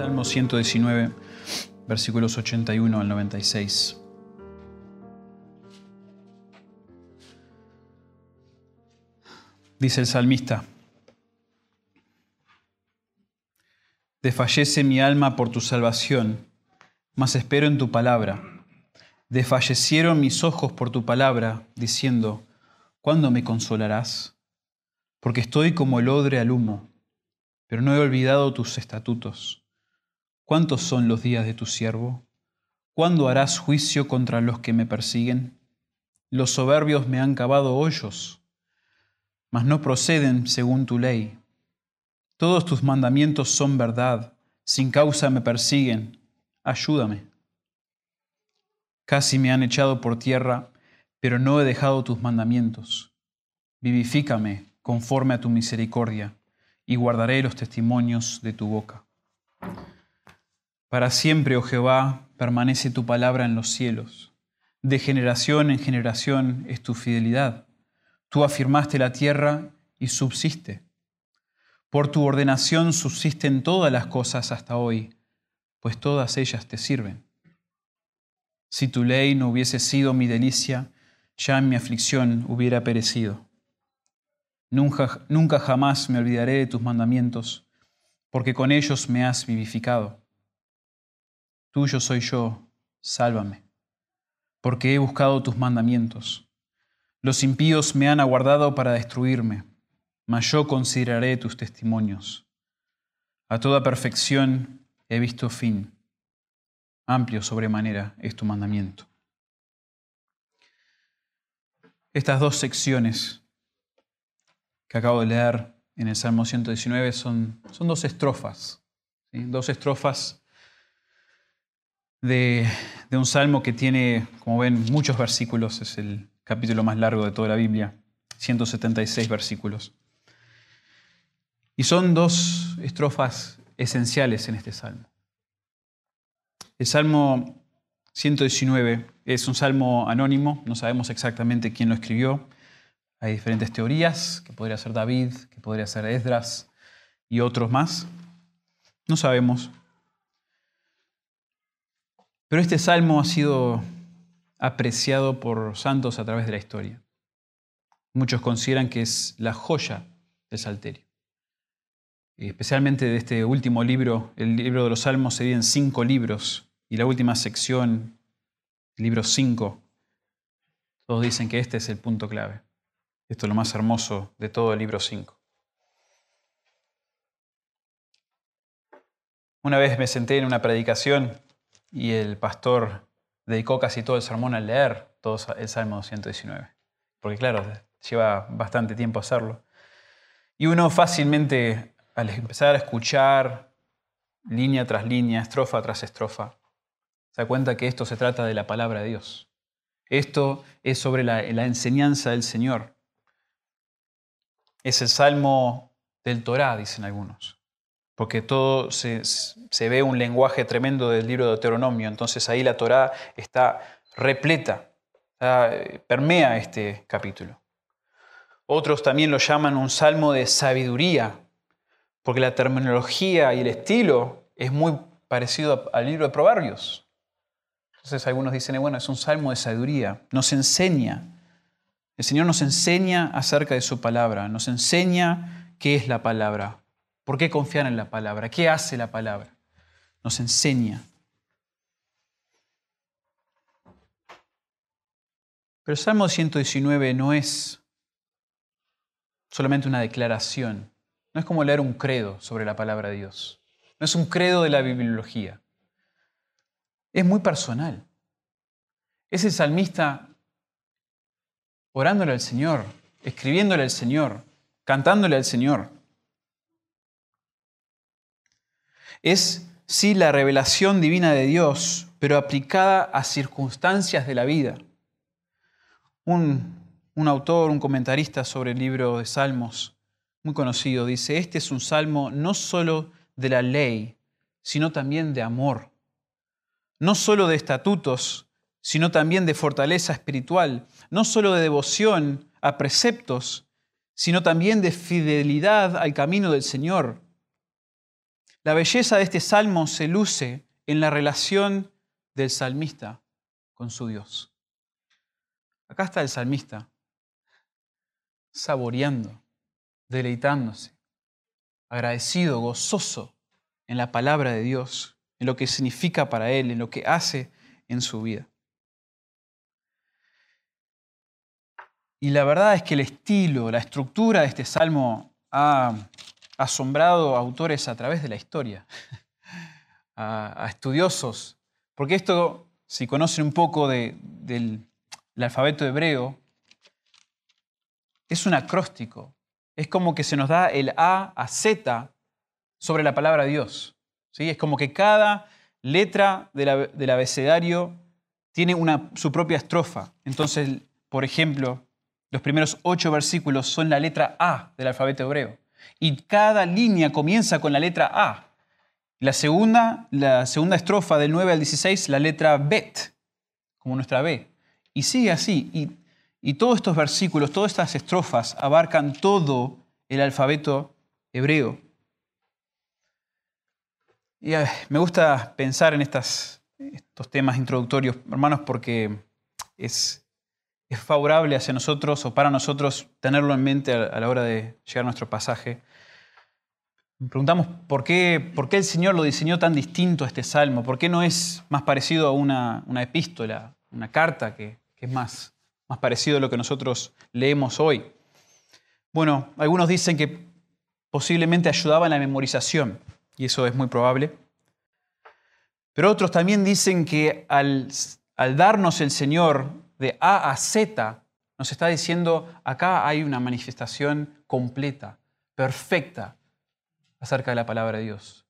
Salmo 119, versículos 81 al 96. Dice el salmista, Desfallece mi alma por tu salvación, mas espero en tu palabra. Desfallecieron mis ojos por tu palabra, diciendo, ¿cuándo me consolarás? Porque estoy como el odre al humo, pero no he olvidado tus estatutos. ¿Cuántos son los días de tu siervo? ¿Cuándo harás juicio contra los que me persiguen? Los soberbios me han cavado hoyos, mas no proceden según tu ley. Todos tus mandamientos son verdad, sin causa me persiguen. Ayúdame. Casi me han echado por tierra, pero no he dejado tus mandamientos. Vivifícame conforme a tu misericordia, y guardaré los testimonios de tu boca. Para siempre, oh Jehová, permanece tu palabra en los cielos. De generación en generación es tu fidelidad. Tú afirmaste la tierra y subsiste. Por tu ordenación subsisten todas las cosas hasta hoy, pues todas ellas te sirven. Si tu ley no hubiese sido mi delicia, ya en mi aflicción hubiera perecido. Nunca, nunca jamás me olvidaré de tus mandamientos, porque con ellos me has vivificado. Tuyo soy yo, sálvame, porque he buscado tus mandamientos. Los impíos me han aguardado para destruirme mas yo consideraré tus testimonios. A toda perfección he visto fin. Amplio sobremanera es tu mandamiento. Estas dos secciones que acabo de leer en el Salmo 119 son, son dos estrofas, dos estrofas de, un salmo que tiene, como ven, muchos versículos, es el capítulo más largo de toda la Biblia, 176 versículos. Y son dos estrofas esenciales en este salmo. El Salmo 119 es un salmo anónimo, no sabemos exactamente quién lo escribió. Hay diferentes teorías, que podría ser David, que podría ser Esdras y otros más. No sabemos. Pero este salmo ha sido apreciado por santos a través de la historia. Muchos consideran que es la joya del Salterio especialmente de este último libro, el libro de los Salmos se divide en cinco libros y la última sección, libro cinco, todos dicen que este es el punto clave. Esto es lo más hermoso de todo el libro 5. Una vez me senté en una predicación y el pastor dedicó casi todo el sermón a leer todo el Salmo 119, porque claro, lleva bastante tiempo hacerlo. Y uno fácilmente al empezar a escuchar línea tras línea, estrofa tras estrofa, se da cuenta que esto se trata de la palabra de Dios. Esto es sobre la, enseñanza del Señor. Es el salmo del Torá, dicen algunos, porque todo se, ve un lenguaje tremendo del libro de Deuteronomio, entonces ahí la Torá está repleta, permea este capítulo. Otros también lo llaman un salmo de sabiduría, porque la terminología y el estilo es muy parecido al libro de Proverbios. Entonces algunos dicen, bueno, es un salmo de sabiduría, nos enseña, el Señor nos enseña acerca de su palabra, nos enseña qué es la palabra, por qué confiar en la palabra, qué hace la palabra, nos enseña. Pero Salmo 119 no es solamente una declaración no es como leer un credo sobre la palabra de Dios. No es un credo de la bibliología. Es muy personal. Es el salmista orándole al Señor, escribiéndole al Señor, cantándole al Señor. Es, sí, la revelación divina de Dios, pero aplicada a circunstancias de la vida. Un, un autor, un comentarista sobre el libro de Salmos, muy conocido, dice, este es un salmo no solo de la ley, sino también de amor, no solo de estatutos, sino también de fortaleza espiritual, no solo de devoción a preceptos, sino también de fidelidad al camino del Señor. La belleza de este salmo se luce en la relación del salmista con su Dios. Acá está el salmista, saboreando, deleitándose, agradecido, gozoso en la palabra de Dios, en lo que significa para él, en lo que hace en su vida. Y la verdad es que el estilo, la estructura de este salmo ha asombrado a autores a través de la historia, a, estudiosos, porque esto, si conocen un poco del alfabeto hebreo, es un acróstico, es como que se nos da el A a Z sobre la palabra Dios. ¿sí? Es como que cada letra del abecedario tiene una, su propia estrofa. Entonces, por ejemplo, los primeros ocho versículos son la letra A del alfabeto hebreo. Y cada línea comienza con la letra A. La segunda, la segunda estrofa del 9 al 16, la letra Bet, como nuestra B. Y sigue así. Y, todos estos versículos, todas estas estrofas abarcan todo el alfabeto hebreo. Y me gusta pensar en estas, estos temas introductorios, hermanos, porque es, es favorable hacia nosotros o para nosotros tenerlo en mente a la hora de llegar a nuestro pasaje. Preguntamos por qué, por qué el Señor lo diseñó tan distinto a este salmo, por qué no es más parecido a una, una epístola, una carta, que, que, es más, más parecido a lo que nosotros leemos hoy. Bueno, algunos dicen que posiblemente ayudaba en la memorización, y eso es muy probable. Pero otros también dicen que al, al darnos el Señor de A a Z, nos está diciendo, acá hay una manifestación completa, perfecta, acerca de la palabra de Dios.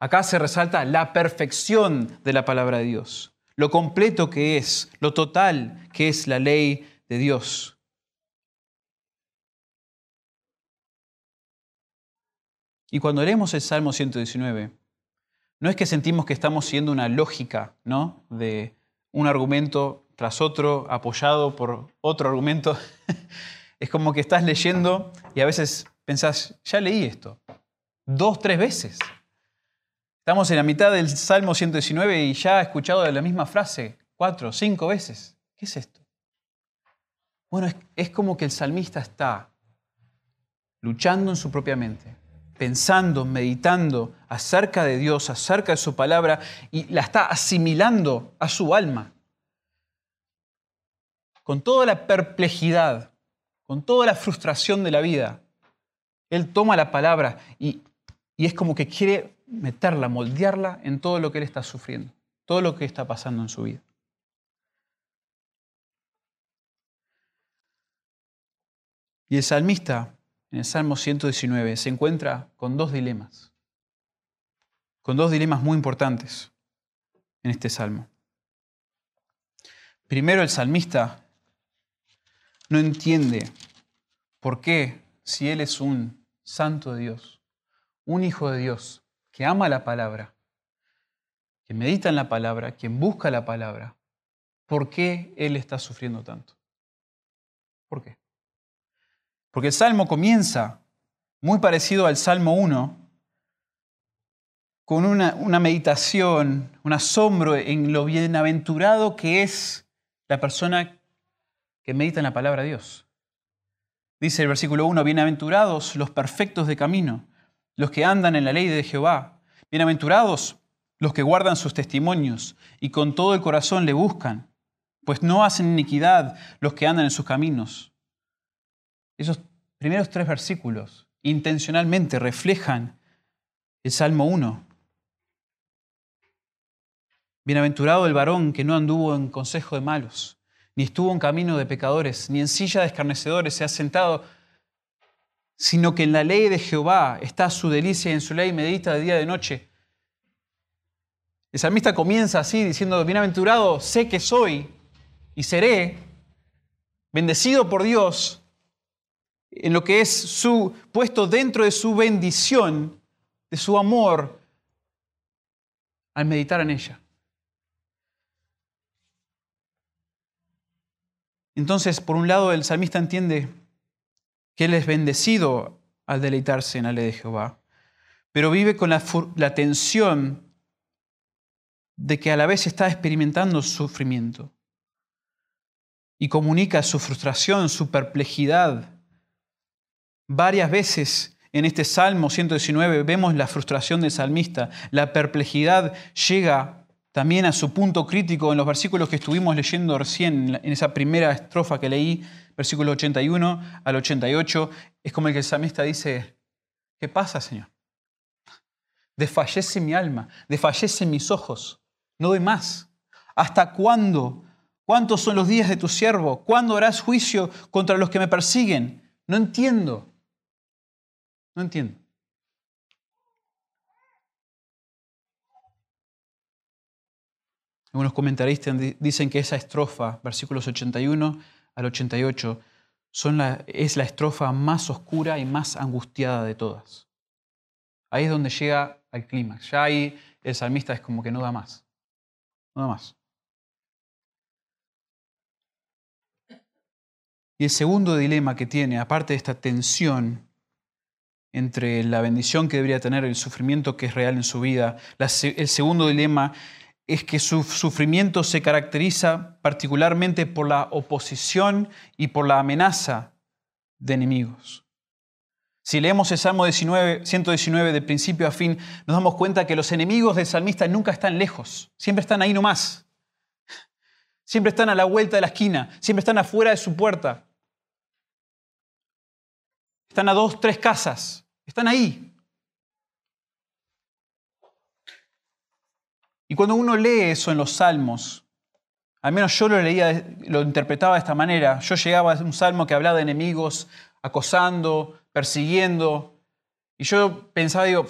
Acá se resalta la perfección de la palabra de Dios, lo completo que es, lo total que es la ley de Dios. Y cuando leemos el Salmo 119, no es que sentimos que estamos siguiendo una lógica, ¿no? De un argumento tras otro, apoyado por otro argumento. es como que estás leyendo y a veces pensás, ya leí esto, dos, tres veces. Estamos en la mitad del Salmo 119 y ya he escuchado la misma frase cuatro, cinco veces. ¿Qué es esto? Bueno, es, es como que el salmista está luchando en su propia mente, pensando, meditando acerca de Dios, acerca de su palabra, y la está asimilando a su alma con toda la perplejidad, con toda la frustración de la vida, Él toma la palabra y, es como que quiere meterla, moldearla en todo lo que Él está sufriendo, todo lo que está pasando en su vida. Y el salmista, en el Salmo 119, se encuentra con dos dilemas, con dos dilemas muy importantes en este salmo. Primero, el salmista no entiende por qué, si Él es un santo de Dios, un hijo de Dios, que ama la palabra, que medita en la palabra, quien busca la palabra, ¿por qué Él está sufriendo tanto? ¿Por qué? Porque el Salmo comienza muy parecido al Salmo 1, con una, una, meditación, un asombro en lo bienaventurado que es la persona que meditan la palabra de Dios. Dice el versículo 1, bienaventurados los perfectos de camino, los que andan en la ley de Jehová. Bienaventurados los que guardan sus testimonios y con todo el corazón le buscan, pues no hacen iniquidad los que andan en sus caminos. Esos primeros tres versículos intencionalmente reflejan el Salmo 1. Bienaventurado el varón que no anduvo en consejo de malos ni estuvo en camino de pecadores, ni en silla de escarnecedores se ha sentado, sino que en la ley de Jehová está su delicia y en su ley medita de día y de noche. El salmista comienza así diciendo, bienaventurado sé que soy y seré, bendecido por Dios, en lo que es su puesto dentro de su bendición, de su amor, al meditar en ella. Entonces, por un lado, el salmista entiende que él es bendecido al deleitarse en la ley de Jehová. pero vive con la, la tensión de que a la vez está experimentando sufrimiento y comunica su frustración, su perplejidad. Varias veces en este Salmo 119 vemos la frustración del salmista, la perplejidad llega también a su punto crítico en los versículos que estuvimos leyendo recién, en esa primera estrofa que leí, versículo 81 al 88, es como el que el salmista dice, ¿qué pasa, Señor? Desfallece mi alma, desfallece mis ojos, no doy más. ¿Hasta cuándo? ¿Cuántos son los días de tu siervo? ¿Cuándo harás juicio contra los que me persiguen? No entiendo. No entiendo. Algunos comentaristas dicen que esa estrofa, versículos 81 al 88, son la, es la estrofa más oscura y más angustiada de todas. Ahí es donde llega al clímax. Ya ahí el salmista es como que no da más. No da más. Y el segundo dilema que tiene, aparte de esta tensión entre la bendición que debería tener y el sufrimiento que es real en su vida, el segundo dilema es que su sufrimiento se caracteriza particularmente por la oposición y por la amenaza de enemigos. Si leemos el Salmo 119 de principio a fin, nos damos cuenta que los enemigos del salmista nunca están lejos, siempre están ahí nomás. Siempre están a la vuelta de la esquina, siempre están afuera de su puerta. Están a dos, tres casas, están ahí. Y cuando uno lee eso en los salmos, al menos yo lo leía, lo interpretaba de esta manera. Yo llegaba a un salmo que hablaba de enemigos acosando, persiguiendo, y yo pensaba, digo,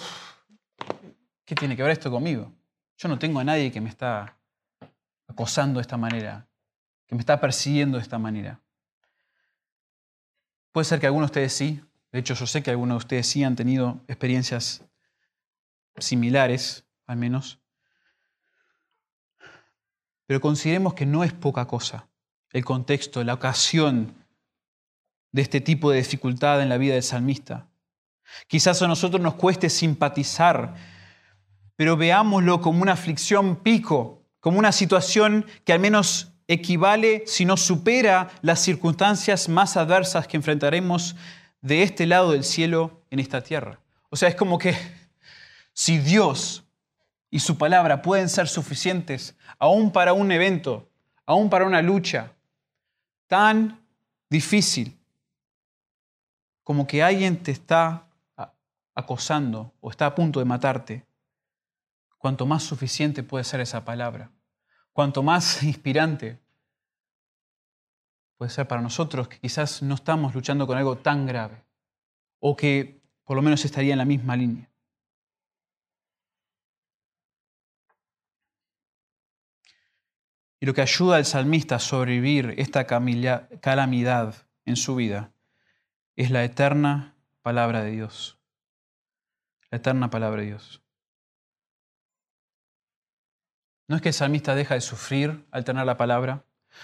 ¿qué tiene que ver esto conmigo? Yo no tengo a nadie que me está acosando de esta manera, que me está persiguiendo de esta manera. Puede ser que algunos de ustedes sí, de hecho yo sé que algunos de ustedes sí han tenido experiencias similares, al menos. Pero consideremos que no es poca cosa el contexto, la ocasión de este tipo de dificultad en la vida del salmista. Quizás a nosotros nos cueste simpatizar, pero veámoslo como una aflicción pico, como una situación que al menos equivale, si no supera, las circunstancias más adversas que enfrentaremos de este lado del cielo en esta tierra. O sea, es como que si Dios y su palabra pueden ser suficientes aún para un evento, aún para una lucha tan difícil como que alguien te está acosando o está a punto de matarte, cuanto más suficiente puede ser esa palabra, cuanto más inspirante puede ser para nosotros que quizás no estamos luchando con algo tan grave o que por lo menos estaría en la misma línea. Y lo que ayuda al salmista a sobrevivir esta calamidad en su vida es la eterna palabra de Dios. La eterna palabra de Dios. No es que el salmista deja de sufrir al tener la palabra,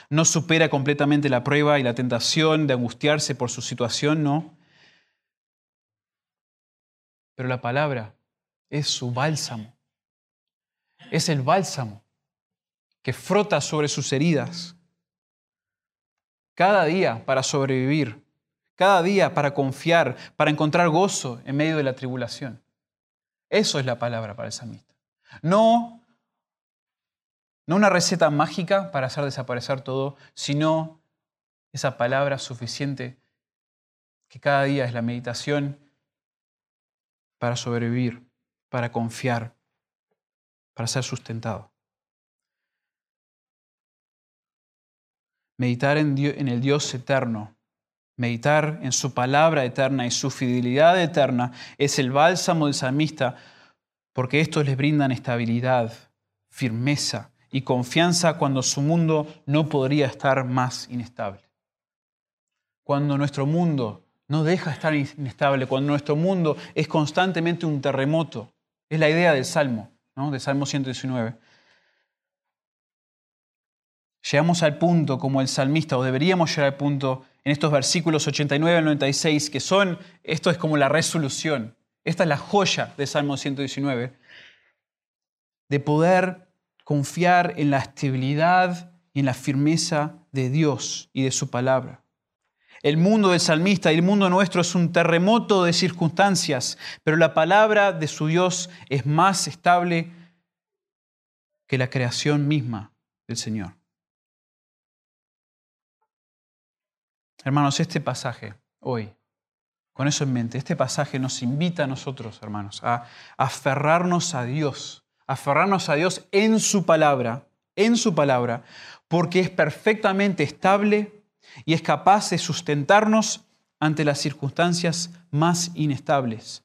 no supera completamente la prueba y la tentación de angustiarse por su situación, no. Pero la palabra es su bálsamo. Es el bálsamo que frota sobre sus heridas. Cada día para sobrevivir, cada día para confiar, para encontrar gozo en medio de la tribulación. Eso es la palabra para el salmista. No, no una receta mágica para hacer desaparecer todo, sino esa palabra suficiente que cada día es la meditación para sobrevivir, para confiar, para ser sustentado. Meditar en, el Dios eterno, meditar en su palabra eterna y su fidelidad eterna es el bálsamo del salmista porque estos les brindan estabilidad, firmeza y confianza cuando su mundo no podría estar más inestable. Cuando nuestro mundo no deja de estar inestable, cuando nuestro mundo es constantemente un terremoto. Es la idea del Salmo, ¿no? del Salmo 119 llegamos al punto como el salmista, o deberíamos llegar al punto en estos versículos 89 al 96, que son, esto es como la resolución, Esta es la joya de Salmo 119, de poder confiar en la estabilidad y en la firmeza de Dios y de su palabra. El mundo del salmista y el mundo nuestro es un terremoto de circunstancias, pero la palabra de su Dios es más estable que la creación misma del Señor. Hermanos, este pasaje hoy, con eso en mente, este pasaje nos invita a nosotros, hermanos, a aferrarnos a Dios, aferrarnos a Dios en su palabra, en su palabra, porque es perfectamente estable y es capaz de sustentarnos ante las circunstancias más inestables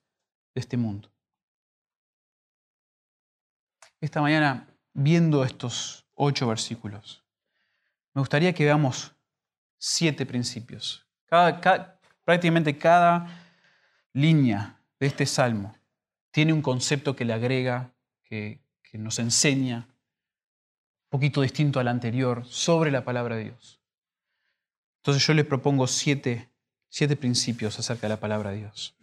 de este mundo. Esta mañana, viendo estos ocho versículos, me gustaría que veamos siete principios. prácticamente cada línea de este salmo tiene un concepto que le agrega, que, que nos enseña, un poquito distinto al anterior, sobre la palabra de Dios. Entonces yo les propongo siete, siete principios acerca de la palabra de Dios.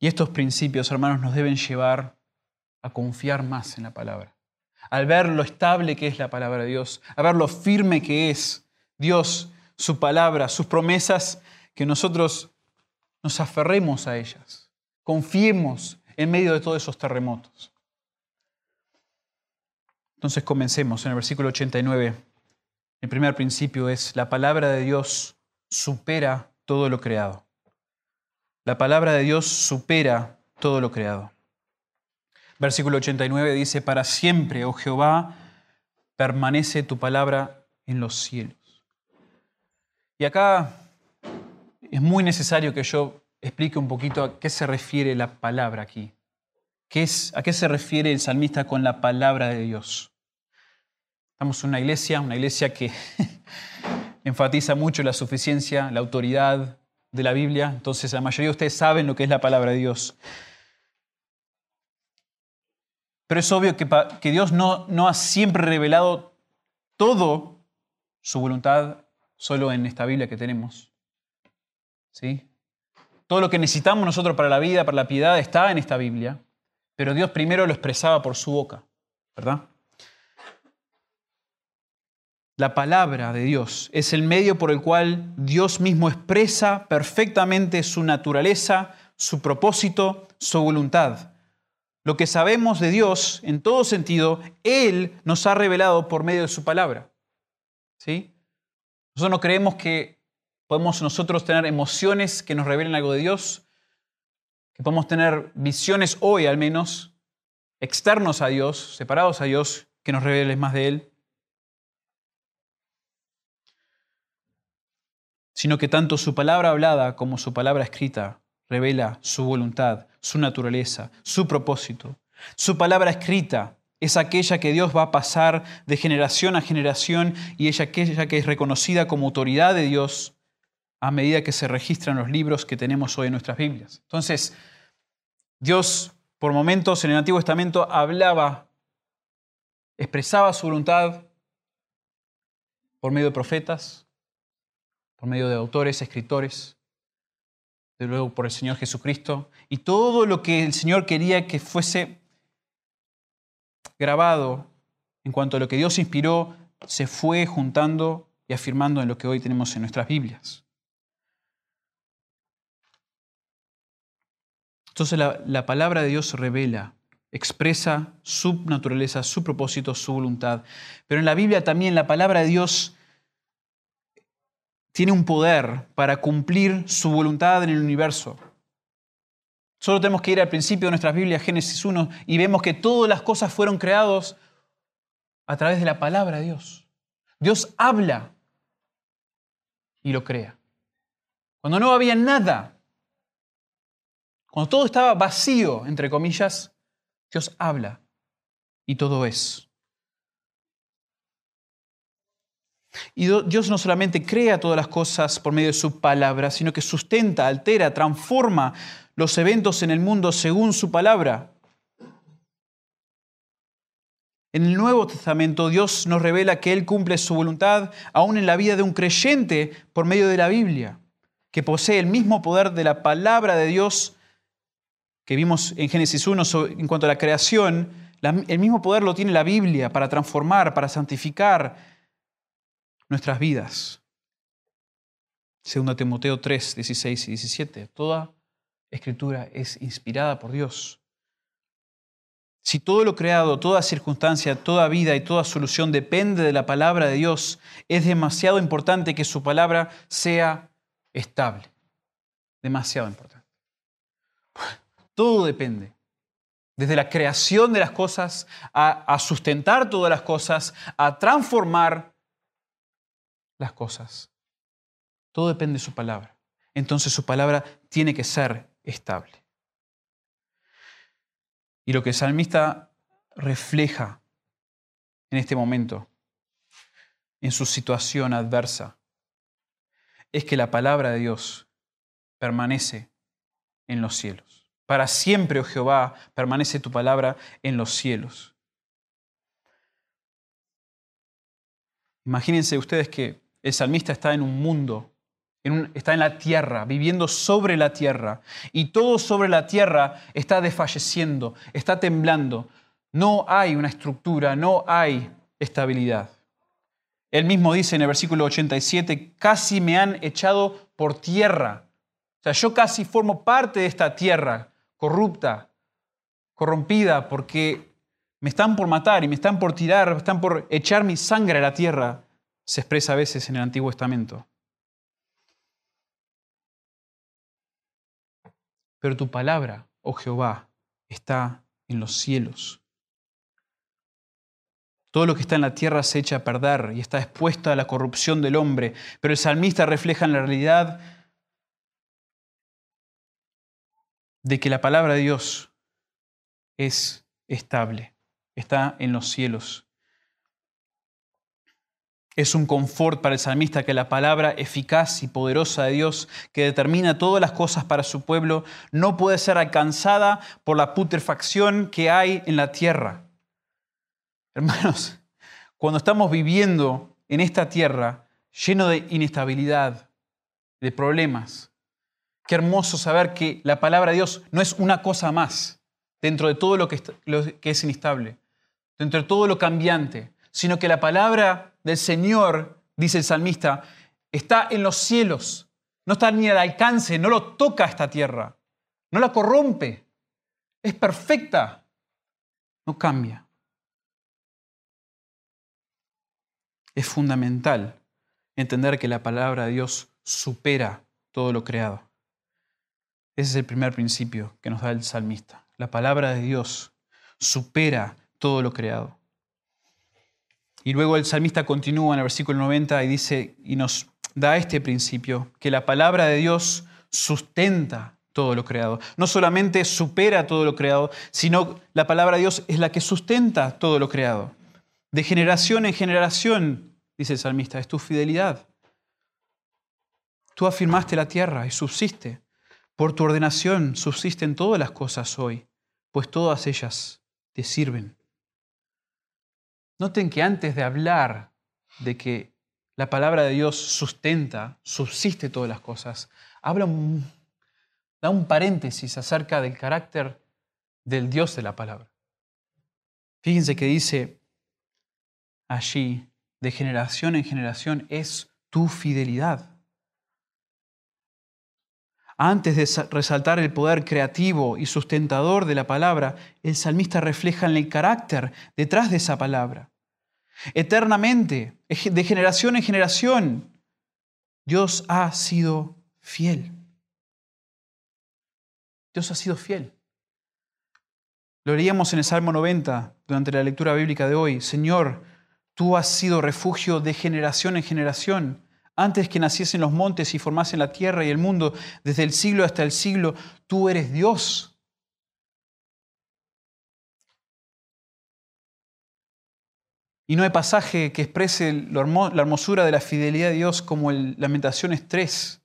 Y estos principios, hermanos, nos deben llevar a confiar más en la palabra. Al ver lo estable que es la palabra de Dios, a ver lo firme que es Dios, su palabra, sus promesas, que nosotros nos aferremos a ellas, confiemos en medio de todos esos terremotos. Entonces comencemos en el versículo 89 el primer principio es, la palabra de Dios supera todo lo creado. La palabra de Dios supera todo lo creado. Versículo 89 dice, para siempre, oh Jehová, permanece tu palabra en los cielos. Y acá es muy necesario que yo explique un poquito a qué se refiere la palabra aquí. ¿Qué es, ¿A qué se refiere el salmista con la palabra de Dios? Estamos en una iglesia, una iglesia que enfatiza mucho la suficiencia, la autoridad de la Biblia. Entonces la mayoría de ustedes saben lo que es la palabra de Dios. Pero es obvio que, Dios no, no ha siempre revelado todo su voluntad solo en esta Biblia que tenemos. ¿Sí? Todo lo que necesitamos nosotros para la vida, para la piedad, está en esta Biblia, pero Dios primero lo expresaba por su boca, ¿verdad? La palabra de Dios es el medio por el cual Dios mismo expresa perfectamente su naturaleza, su propósito, su voluntad. Lo que sabemos de Dios, en todo sentido, Él nos ha revelado por medio de su palabra. ¿Sí? Nosotros no creemos que podemos nosotros tener emociones que nos revelen algo de Dios, que podemos tener visiones hoy al menos, externos a Dios, separados a Dios, que nos revelen más de Él. sino que tanto su palabra hablada como su palabra escrita revela su voluntad, su naturaleza, su propósito. Su palabra escrita es aquella que Dios va a pasar de generación a generación y ella aquella que es reconocida como autoridad de Dios a medida que se registran los libros que tenemos hoy en nuestras Biblias. Entonces, Dios por momentos en el Antiguo Testamento hablaba, expresaba su voluntad por medio de profetas, por medio de autores, escritores, de luego por el Señor Jesucristo, y todo lo que el Señor quería que fuese grabado en cuanto a lo que Dios inspiró, se fue juntando y afirmando en lo que hoy tenemos en nuestras Biblias. Entonces la, la palabra de Dios revela, expresa su naturaleza, su propósito, su voluntad. Pero en la Biblia también la palabra de Dios tiene un poder para cumplir su voluntad en el universo. Solo tenemos que ir al principio de nuestras Biblias, Génesis 1, y vemos que todas las cosas fueron creadas a través de la palabra de Dios. Dios habla y lo crea. Cuando no había nada, cuando todo estaba vacío, entre comillas, Dios habla y todo es. Y Dios no solamente crea todas las cosas por medio de su palabra, sino que sustenta, altera, transforma los eventos en el mundo según su palabra. En el Nuevo Testamento Dios nos revela que Él cumple su voluntad aún en la vida de un creyente por medio de la Biblia. que posee el mismo poder de la palabra de Dios que vimos en Génesis 1 en cuanto a la creación, el mismo poder lo tiene la Biblia para transformar, para santificar nuestras vidas. Segundo Timoteo 3, 16 y 17. Toda escritura es inspirada por Dios. Si todo lo creado, toda circunstancia, toda vida y toda solución depende de la palabra de Dios, es demasiado importante que su palabra sea estable. Demasiado importante. Todo depende. Desde la creación de las cosas, a, sustentar todas las cosas, a transformar las cosas. Todo depende de su palabra. Entonces su palabra tiene que ser estable. Y lo que el salmista refleja en este momento, en su situación adversa, es que la palabra de Dios permanece en los cielos. Para siempre, oh Jehová, permanece tu palabra en los cielos. Imagínense ustedes que el salmista está en un mundo, está en la tierra, viviendo sobre la tierra, y todo sobre la tierra está desfalleciendo, está temblando. No hay una estructura, no hay estabilidad. Él mismo dice en el versículo 87, casi me han echado por tierra. O sea, yo casi formo parte de esta tierra corrupta, corrompida, porque me están por matar y me están por tirar, están por echar mi sangre a la tierra, se expresa a veces en el Antiguo Testamento. Pero tu palabra, oh Jehová, está en los cielos. Todo lo que está en la tierra se echa a perder y está expuesto a la corrupción del hombre, pero el salmista refleja en la realidad de que la palabra de Dios es estable, está en los cielos. Es un confort para el salmista que la palabra eficaz y poderosa de Dios, que determina todas las cosas para su pueblo, no puede ser alcanzada por la putrefacción que hay en la tierra. Hermanos, cuando estamos viviendo en esta tierra lleno de inestabilidad, de problemas, qué hermoso saber que la palabra de Dios no es una cosa más dentro de todo lo que, es inestable, dentro de todo lo cambiante, sino que la palabra del Señor, dice el salmista, está en los cielos, no está ni al alcance, no lo toca esta tierra, no la corrompe, es perfecta, no cambia. Es fundamental entender que la palabra de Dios supera todo lo creado. Ese es el primer principio que nos da el salmista. La palabra de Dios supera todo lo creado. Y luego el salmista continúa en el versículo 90 y dice y nos da este principio que la palabra de Dios sustenta todo lo creado. No solamente supera todo lo creado, sino la palabra de Dios es la que sustenta todo lo creado. De generación en generación, dice el salmista, es tu fidelidad. Tú afirmaste la tierra y subsiste. Por tu ordenación subsisten todas las cosas hoy, pues todas ellas te sirven. Noten que antes de hablar de que la palabra de Dios sustenta, subsiste todas las cosas, habla da un paréntesis acerca del carácter del Dios de la palabra. Fíjense que dice, allí, de generación en generación, es tu fidelidad. Antes de resaltar el poder creativo y sustentador de la palabra, el salmista refleja en el carácter detrás de esa palabra. Eternamente, de generación en generación, Dios ha sido fiel. Dios ha sido fiel. Lo leíamos en el Salmo 90 durante la lectura bíblica de hoy. Señor, Tú has sido refugio de generación en generación. Antes que naciesen los montes y formasen la tierra y el mundo, desde el siglo hasta el siglo, tú eres Dios. Y no hay pasaje que exprese la hermosura de la fidelidad de Dios como el Lamentaciones 3,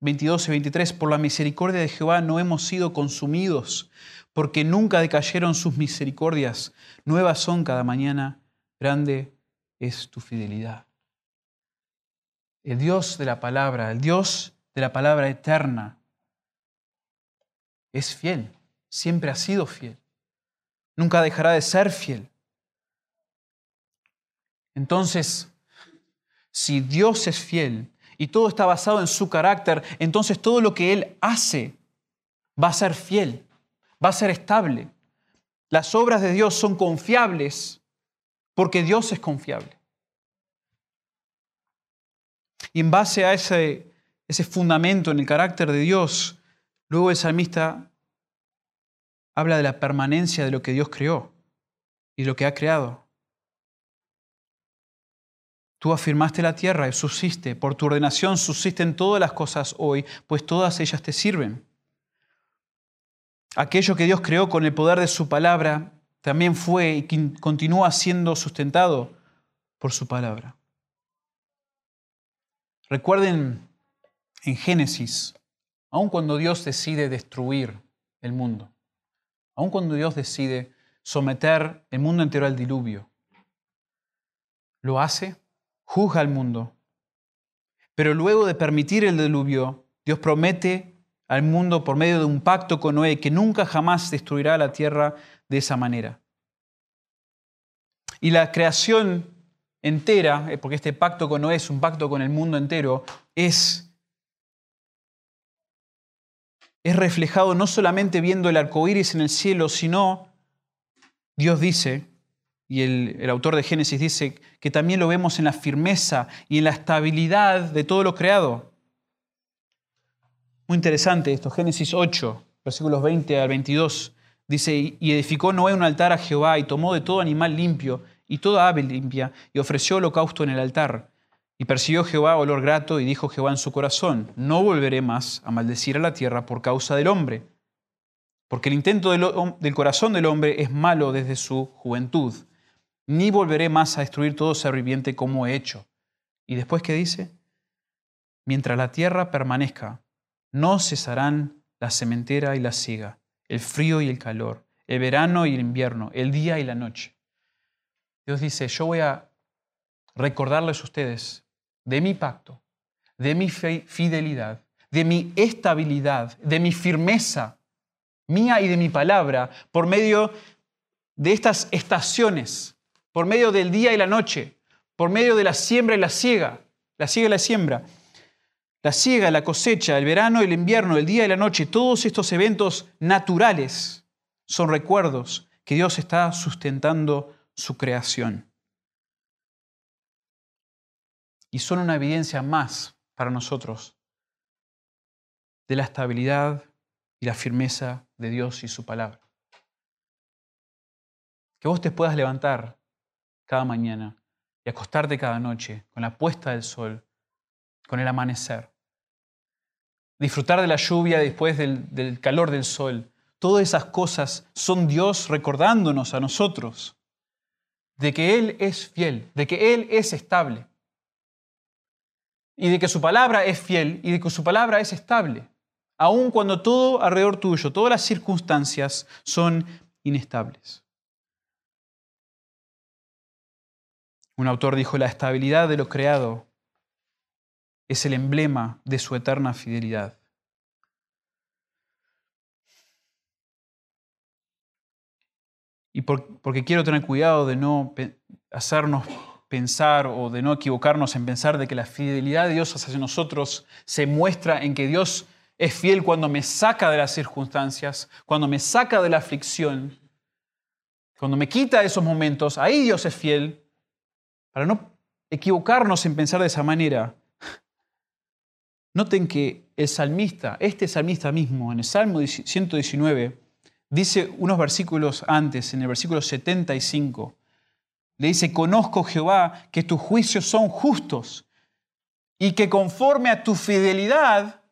22 y 23. Por la misericordia de Jehová no hemos sido consumidos, porque nunca decayeron sus misericordias. Nuevas son cada mañana. Grande es tu fidelidad. El Dios de la palabra, el Dios de la palabra eterna, es fiel, siempre ha sido fiel, nunca dejará de ser fiel. Entonces, si Dios es fiel y todo está basado en su carácter, entonces todo lo que Él hace va a ser fiel, va a ser estable. Las obras de Dios son confiables porque Dios es confiable. Y en base a ese, ese fundamento en el carácter de Dios, luego el salmista habla de la permanencia de lo que Dios creó y lo que ha creado. Tú afirmaste la tierra y subsiste. Por tu ordenación subsisten todas las cosas hoy, pues todas ellas te sirven. Aquello que Dios creó con el poder de su palabra también fue y continúa siendo sustentado por su palabra. Recuerden en Génesis, aun cuando Dios decide destruir el mundo, aun cuando Dios decide someter el mundo entero al diluvio, lo hace, juzga al mundo. Pero luego de permitir el diluvio, Dios promete al mundo por medio de un pacto con Noé que nunca jamás destruirá la tierra de esa manera. Y la creación entera, eh, porque este pacto con Noé es un pacto con el mundo entero, es, es reflejado no solamente viendo el arco iris en el cielo, sino Dios dice, y el, el autor de Génesis dice, que también lo vemos en la firmeza y en la estabilidad de todo lo creado. Muy interesante esto, Génesis 8, versículos 20 al 22. Dice, y edificó Noé un altar a Jehová y tomó de todo animal limpio y toda ave limpia y ofreció holocausto en el altar. Y persiguió Jehová olor grato y dijo Jehová en su corazón, no volveré más a maldecir a la tierra por causa del hombre, porque el intento del, del corazón del hombre es malo desde su juventud, ni volveré más a destruir todo ser viviente como he hecho. Y después, ¿qué dice? Mientras la tierra permanezca, no cesarán la sementera y la siega, el frío y el calor, el verano y el invierno, el día y la noche. Dios dice, yo voy a recordarles a ustedes de mi pacto, de mi fidelidad, de mi estabilidad, de mi firmeza, mía y de mi palabra, por medio de estas estaciones, por medio del día y la noche, por medio de la siembra y la siega, la siega y la siembra. La siega, la cosecha, el verano, el invierno, el día y la noche, todos estos eventos naturales son recuerdos que Dios está sustentando su creación. Y son una evidencia más para nosotros de la estabilidad y la firmeza de Dios y su palabra. Que vos te puedas levantar cada mañana y acostarte cada noche con la puesta del sol con el amanecer. Disfrutar de la lluvia después del, calor del sol. Todas esas cosas son Dios recordándonos a nosotros de que Él es fiel, de que Él es estable. Y de que su palabra es fiel y de que su palabra es estable. Aun cuando todo alrededor tuyo, todas las circunstancias son inestables. Un autor dijo, la estabilidad de lo creado es el emblema de su eterna fidelidad. Y porque quiero tener cuidado de no hacernos pensar o de no equivocarnos en pensar de que la fidelidad de Dios hacia nosotros se muestra en que Dios es fiel cuando me saca de las circunstancias, cuando me saca de la aflicción, cuando me quita esos momentos, ahí Dios es fiel. Para no equivocarnos en pensar de esa manera, Noten que el salmista, este salmista mismo, en el Salmo 119, dice unos versículos antes, en el versículo 75, le dice, conozco Jehová que tus juicios son justos y que conforme a tu fidelidad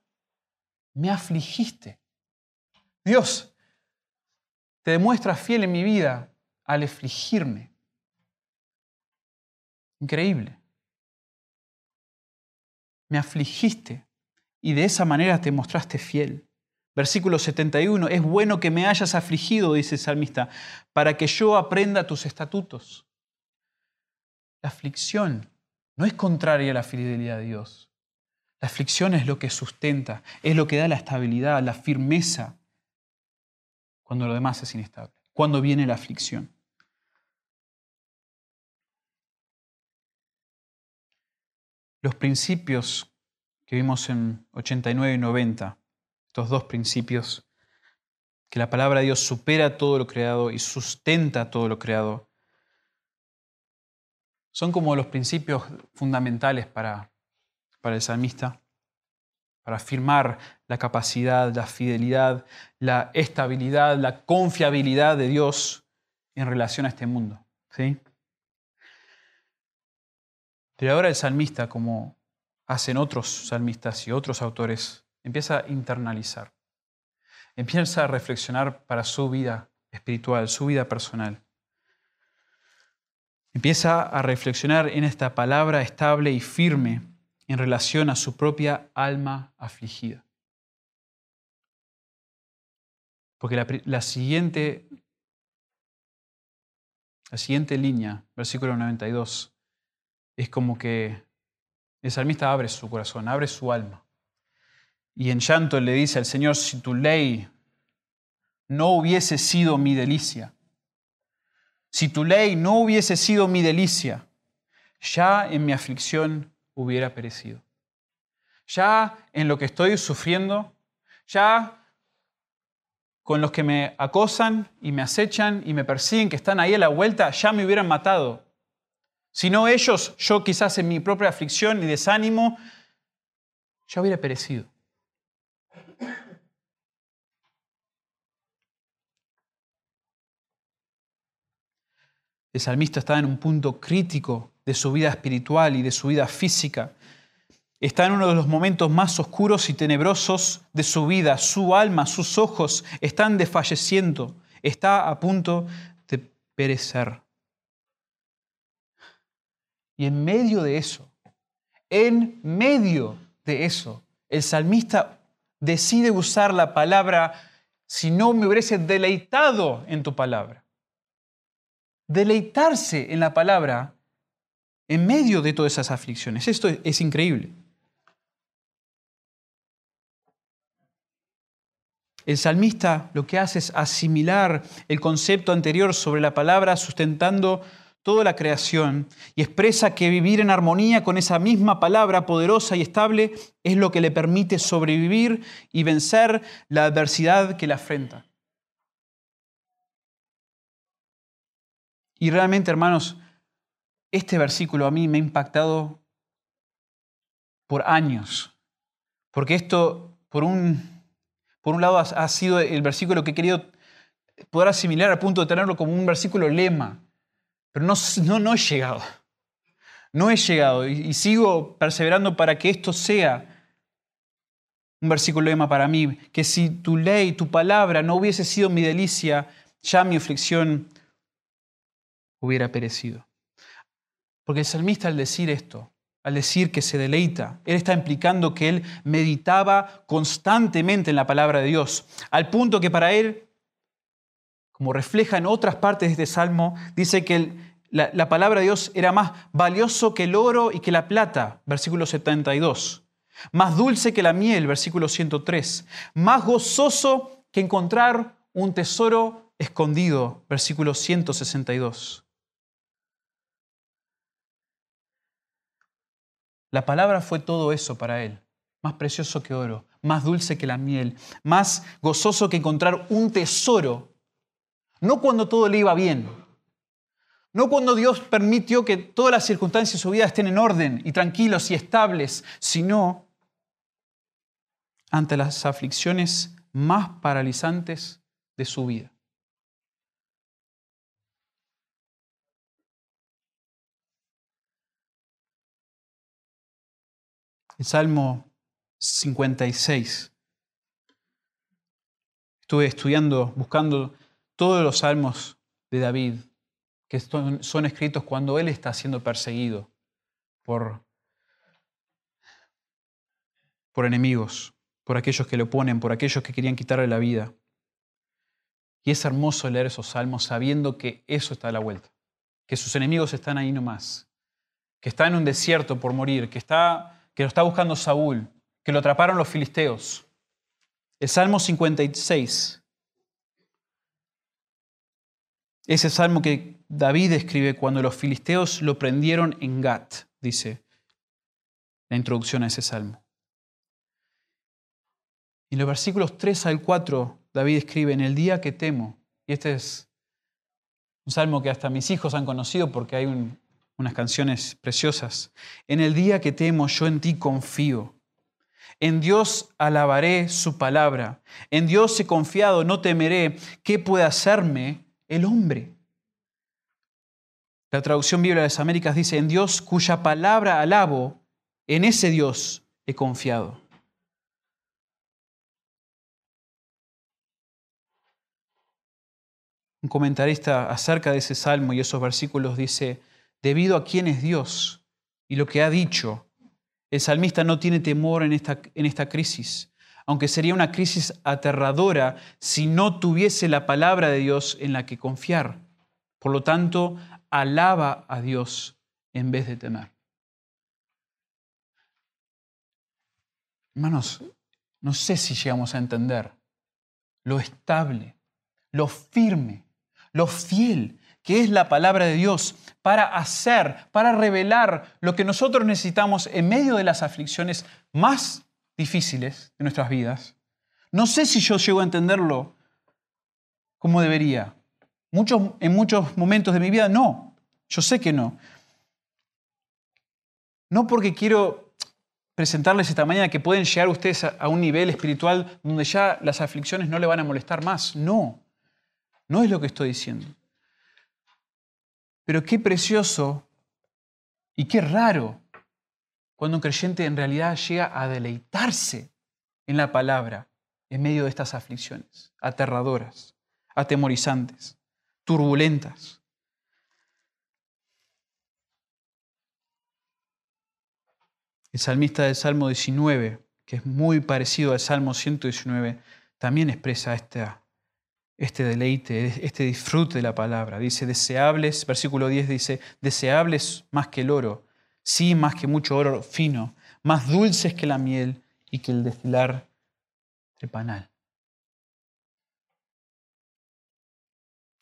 me afligiste. Dios, te demuestras fiel en mi vida al afligirme. Increíble. Me afligiste y de esa manera te mostraste fiel. Versículo 71, es bueno que me hayas afligido, dice el salmista, para que yo aprenda tus estatutos. La aflicción no es contraria a la fidelidad de Dios. La aflicción es lo que sustenta, es lo que da la estabilidad, la firmeza, cuando lo demás es inestable, cuando viene la aflicción. Los principios que vimos en 89 y 90, estos dos principios, que la palabra de Dios supera todo lo creado y sustenta todo lo creado, son como los principios fundamentales para, para el salmista, para afirmar la capacidad, la fidelidad, la estabilidad, la confiabilidad de Dios en relación a este mundo. ¿sí? Pero ahora el salmista, como hacen otros salmistas y otros autores, empieza a internalizar, empieza a reflexionar para su vida espiritual, su vida personal. Empieza a reflexionar en esta palabra estable y firme en relación a su propia alma afligida. Porque la, siguiente, la siguiente línea, versículo 92, es como que el salmista abre su corazón, abre su alma. Y en llanto le dice al Señor, si tu ley no hubiese sido mi delicia, si tu ley no hubiese sido mi delicia, ya en mi aflicción hubiera perecido. Ya en lo que estoy sufriendo, ya con los que me acosan y me acechan y me persiguen, que están ahí a la vuelta, ya me hubieran matado. Si no ellos, yo quizás en mi propia aflicción y desánimo, ya hubiera perecido. El salmista está en un punto crítico de su vida espiritual y de su vida física. Está en uno de los momentos más oscuros y tenebrosos de su vida. Su alma, sus ojos están desfalleciendo. Está a punto de perecer. Y en medio de eso, en medio de eso, el salmista decide usar la palabra, si no me hubiese deleitado en tu palabra deleitarse en la palabra en medio de todas esas aflicciones. Esto es increíble. El salmista lo que hace es asimilar el concepto anterior sobre la palabra sustentando toda la creación y expresa que vivir en armonía con esa misma palabra poderosa y estable es lo que le permite sobrevivir y vencer la adversidad que le afrenta. Y realmente, hermanos, este versículo a mí me ha impactado por años, porque esto, por un, por un lado, ha sido el versículo que he querido poder asimilar al punto de tenerlo como un versículo lema, pero no, no, no he llegado. No he llegado y, y sigo perseverando para que esto sea un versículo lema para mí, que si tu ley, tu palabra no hubiese sido mi delicia, ya mi aflicción hubiera perecido. Porque el salmista al decir esto, al decir que se deleita, él está implicando que él meditaba constantemente en la palabra de Dios, al punto que para él, como refleja en otras partes de este salmo, dice que la, la palabra de Dios era más valioso que el oro y que la plata, versículo 72, más dulce que la miel, versículo 103, más gozoso que encontrar un tesoro escondido, versículo 162. La palabra fue todo eso para él, más precioso que oro, más dulce que la miel, más gozoso que encontrar un tesoro, no cuando todo le iba bien, no cuando Dios permitió que todas las circunstancias de su vida estén en orden y tranquilos y estables, sino ante las aflicciones más paralizantes de su vida. El Salmo 56. Estuve estudiando, buscando todos los salmos de David que son escritos cuando él está siendo perseguido por, por enemigos, por aquellos que le oponen, por aquellos que querían quitarle la vida. Y es hermoso leer esos salmos sabiendo que eso está a la vuelta, que sus enemigos están ahí nomás, que está en un desierto por morir, que está que lo está buscando Saúl, que lo atraparon los filisteos. El Salmo 56. Ese salmo que David escribe cuando los filisteos lo prendieron en Gat, dice la introducción a ese salmo. En los versículos 3 al 4, David escribe, en el día que temo, y este es un salmo que hasta mis hijos han conocido porque hay unas canciones preciosas, en el día que temo yo en ti confío. En Dios alabaré su palabra. En Dios he confiado, no temeré. ¿Qué puede hacerme el hombre? La traducción Biblia de las Américas dice, en Dios cuya palabra alabo, en ese Dios he confiado. Un comentarista acerca de ese salmo y esos versículos dice, debido a quién es Dios y lo que ha dicho, el salmista no tiene temor en esta, en esta crisis, aunque sería una crisis aterradora si no tuviese la palabra de Dios en la que confiar. Por lo tanto, alaba a Dios en vez de temer. Hermanos, no sé si llegamos a entender lo estable, lo firme, lo fiel que es la palabra de Dios para hacer, para revelar lo que nosotros necesitamos en medio de las aflicciones más difíciles de nuestras vidas. No sé si yo llego a entenderlo como debería. Muchos, en muchos momentos de mi vida no. Yo sé que no. No porque quiero presentarles esta mañana que pueden llegar ustedes a, un nivel espiritual donde ya las aflicciones no le van a molestar más. No, no es lo que estoy diciendo. Pero qué precioso y qué raro cuando un creyente en realidad llega a deleitarse en la palabra en medio de estas aflicciones aterradoras, atemorizantes, turbulentas. El salmista del Salmo 19, que es muy parecido al Salmo 119, también expresa este deleite, este disfrute de la palabra. Dice, deseables, versículo 10 dice, deseables más que el oro, sí, más que mucho oro fino, más dulces que la miel y que el destilar del panal.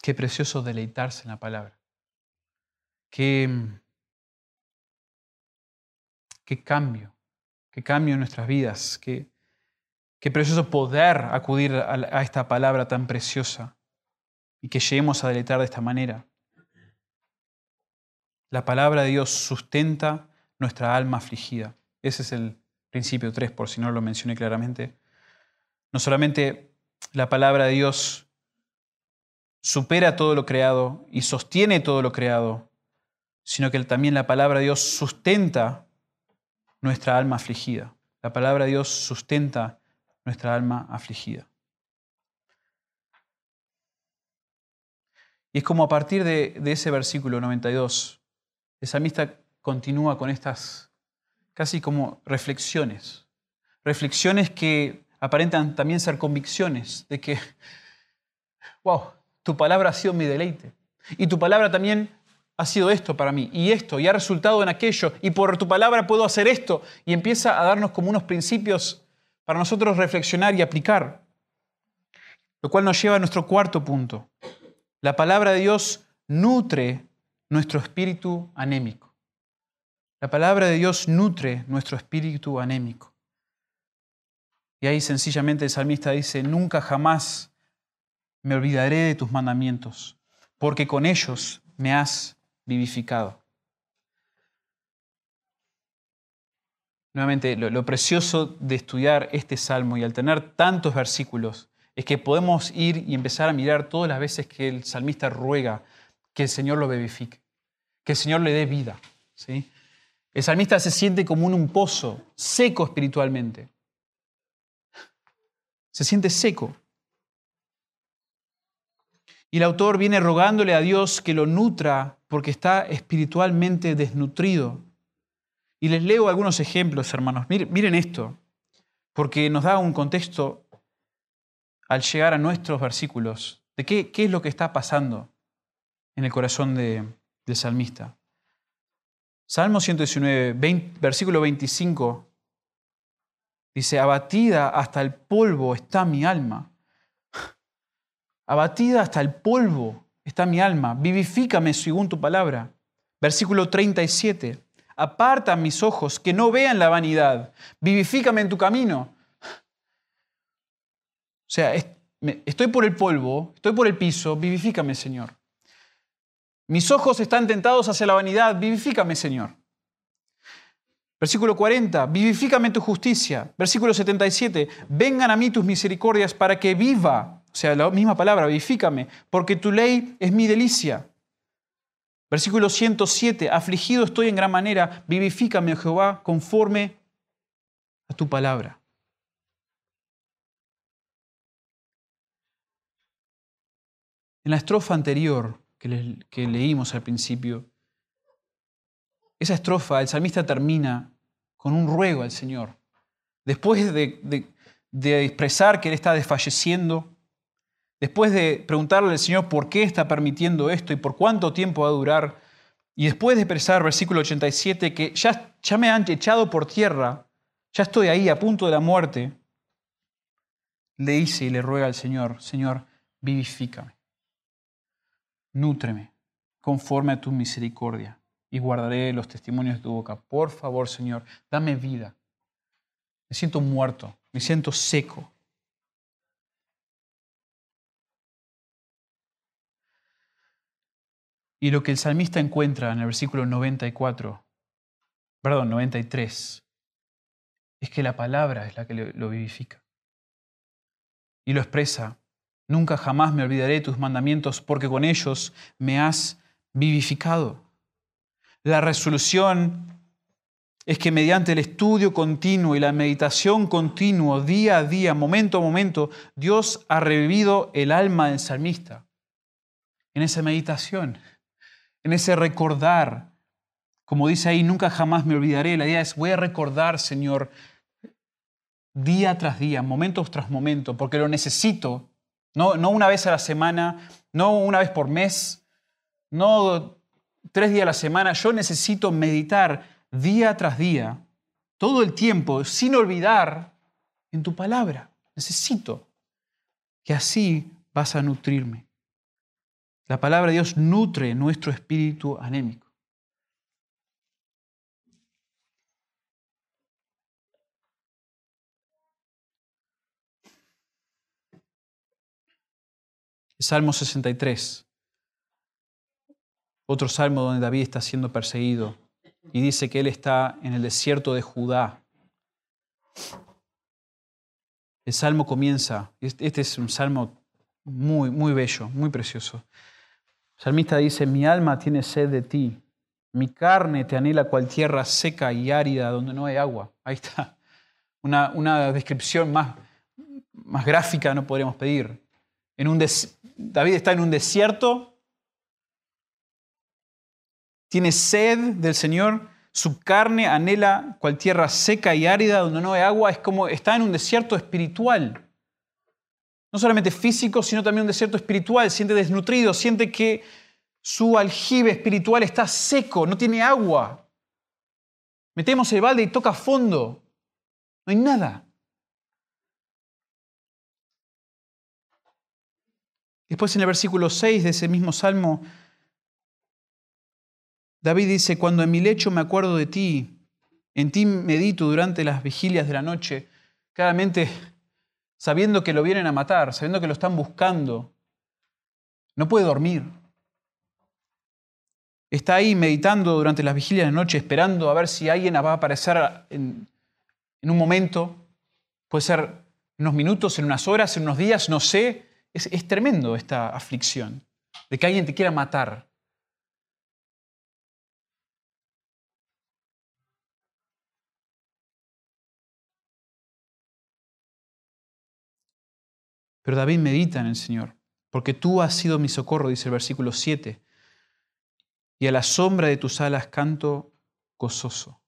Qué precioso deleitarse en la palabra. Qué qué cambio, qué cambio en nuestras vidas, qué, qué precioso poder acudir a, esta palabra tan preciosa y que lleguemos a deleitar de esta manera. La palabra de Dios sustenta nuestra alma afligida. Ese es el principio 3, por si no lo mencioné claramente. No solamente la palabra de Dios supera todo lo creado y sostiene todo lo creado, sino que también la palabra de Dios sustenta nuestra alma afligida. La palabra de Dios sustenta nuestra alma afligida. Y es como a partir de, ese versículo 92, el salmista continúa con estas casi como reflexiones. Reflexiones que aparentan también ser convicciones de que, wow, tu palabra ha sido mi deleite. Y tu palabra también ha sido esto para mí y esto y ha resultado en aquello y por tu palabra puedo hacer esto y empieza a darnos como unos principios para nosotros reflexionar y aplicar. Lo cual nos lleva a nuestro cuarto punto. La palabra de Dios nutre nuestro espíritu anémico. La palabra de Dios nutre nuestro espíritu anémico. Y ahí sencillamente el salmista dice, nunca jamás me olvidaré de tus mandamientos, porque con ellos me has vivificado. Nuevamente, lo, precioso de estudiar este salmo y al tener tantos versículos es que podemos ir y empezar a mirar todas las veces que el salmista ruega que el Señor lo vivifique, que el Señor le dé vida. ¿sí? El salmista se siente como en un pozo, seco espiritualmente. Se siente seco. Y el autor viene rogándole a Dios que lo nutra porque está espiritualmente desnutrido. Y les leo algunos ejemplos, hermanos. Miren, esto, porque nos da un contexto al llegar a nuestros versículos de qué, es lo que está pasando en el corazón de, del salmista. Salmo 119, versículo 25, Dice, abatida hasta el polvo está mi alma. Abatida hasta el polvo está mi alma. Vivifícame según tu palabra. Versículo 37. Aparta mis ojos, que no vean la vanidad. Vivifícame en tu camino. O sea, estoy por el polvo, estoy por el piso, vivifícame, Señor. Mis ojos están tentados hacia la vanidad, vivifícame, Señor. Versículo 40, vivifícame tu justicia. Versículo 77, vengan a mí tus misericordias para que viva. O sea, la misma palabra, vivifícame, porque tu ley es mi delicia. Versículo 107, afligido estoy en gran manera, vivifícame, oh Jehová, conforme a tu palabra. En la estrofa anterior que, que leímos al principio, esa estrofa, el salmista termina con un ruego al Señor. Después de, expresar que Él está desfalleciendo, después de preguntarle al Señor por qué está permitiendo esto y por cuánto tiempo va a durar, y después de expresar, versículo 87, que ya, me han echado por tierra, ya estoy ahí a punto de la muerte, le dice y le ruega al Señor, Señor, vivifícame, nútreme conforme a tu misericordia y guardaré los testimonios de tu boca. Por favor, Señor, dame vida. Me siento muerto, me siento seco. Y lo que el salmista encuentra en el versículo 94, perdón, 93, es que la palabra es la que lo vivifica. Y lo expresa, nunca jamás me olvidaré de tus mandamientos porque con ellos me has vivificado. La resolución es que mediante el estudio continuo y la meditación continua, día a día, momento a momento, Dios ha revivido el alma del salmista. En esa meditación, en ese recordar, como dice ahí, nunca jamás me olvidaré. La idea es, voy a recordar, Señor, día tras día, momento tras momento, porque lo necesito. No, no una vez a la semana, no una vez por mes, no tres días a la semana, yo necesito meditar día tras día, todo el tiempo, sin olvidar en tu palabra. Necesito que así vas a nutrirme. La palabra de Dios nutre nuestro espíritu anémico. Salmo 63 otro salmo donde David está siendo perseguido y dice que él está en el desierto de Judá. El salmo comienza, este es un salmo muy, muy bello, muy precioso. El salmista dice, mi alma tiene sed de ti, mi carne te anhela cual tierra seca y árida donde no hay agua. Ahí está. Una, descripción más, más gráfica no podríamos pedir. En un David está en un desierto tiene sed del Señor, su carne anhela cual tierra seca y árida donde no hay agua, es como está en un desierto espiritual. No solamente físico, sino también un desierto espiritual, siente desnutrido, siente que su aljibe espiritual está seco, no tiene agua. Metemos el balde y toca fondo, no hay nada. Después en el versículo 6 de ese mismo salmo David dice, cuando en mi lecho me acuerdo de ti, en ti medito durante las vigilias de la noche, claramente sabiendo que lo vienen a matar, sabiendo que lo están buscando, no puede dormir. Está ahí meditando durante las vigilias de noche, esperando a ver si alguien va a aparecer en, un momento, puede ser unos minutos, en unas horas, en unos días, no sé. es tremendo esta aflicción de que alguien te quiera matar. Pero David medita en el Señor, porque tú has sido mi socorro, dice el versículo 7, y a la sombra de tus alas canto gozoso.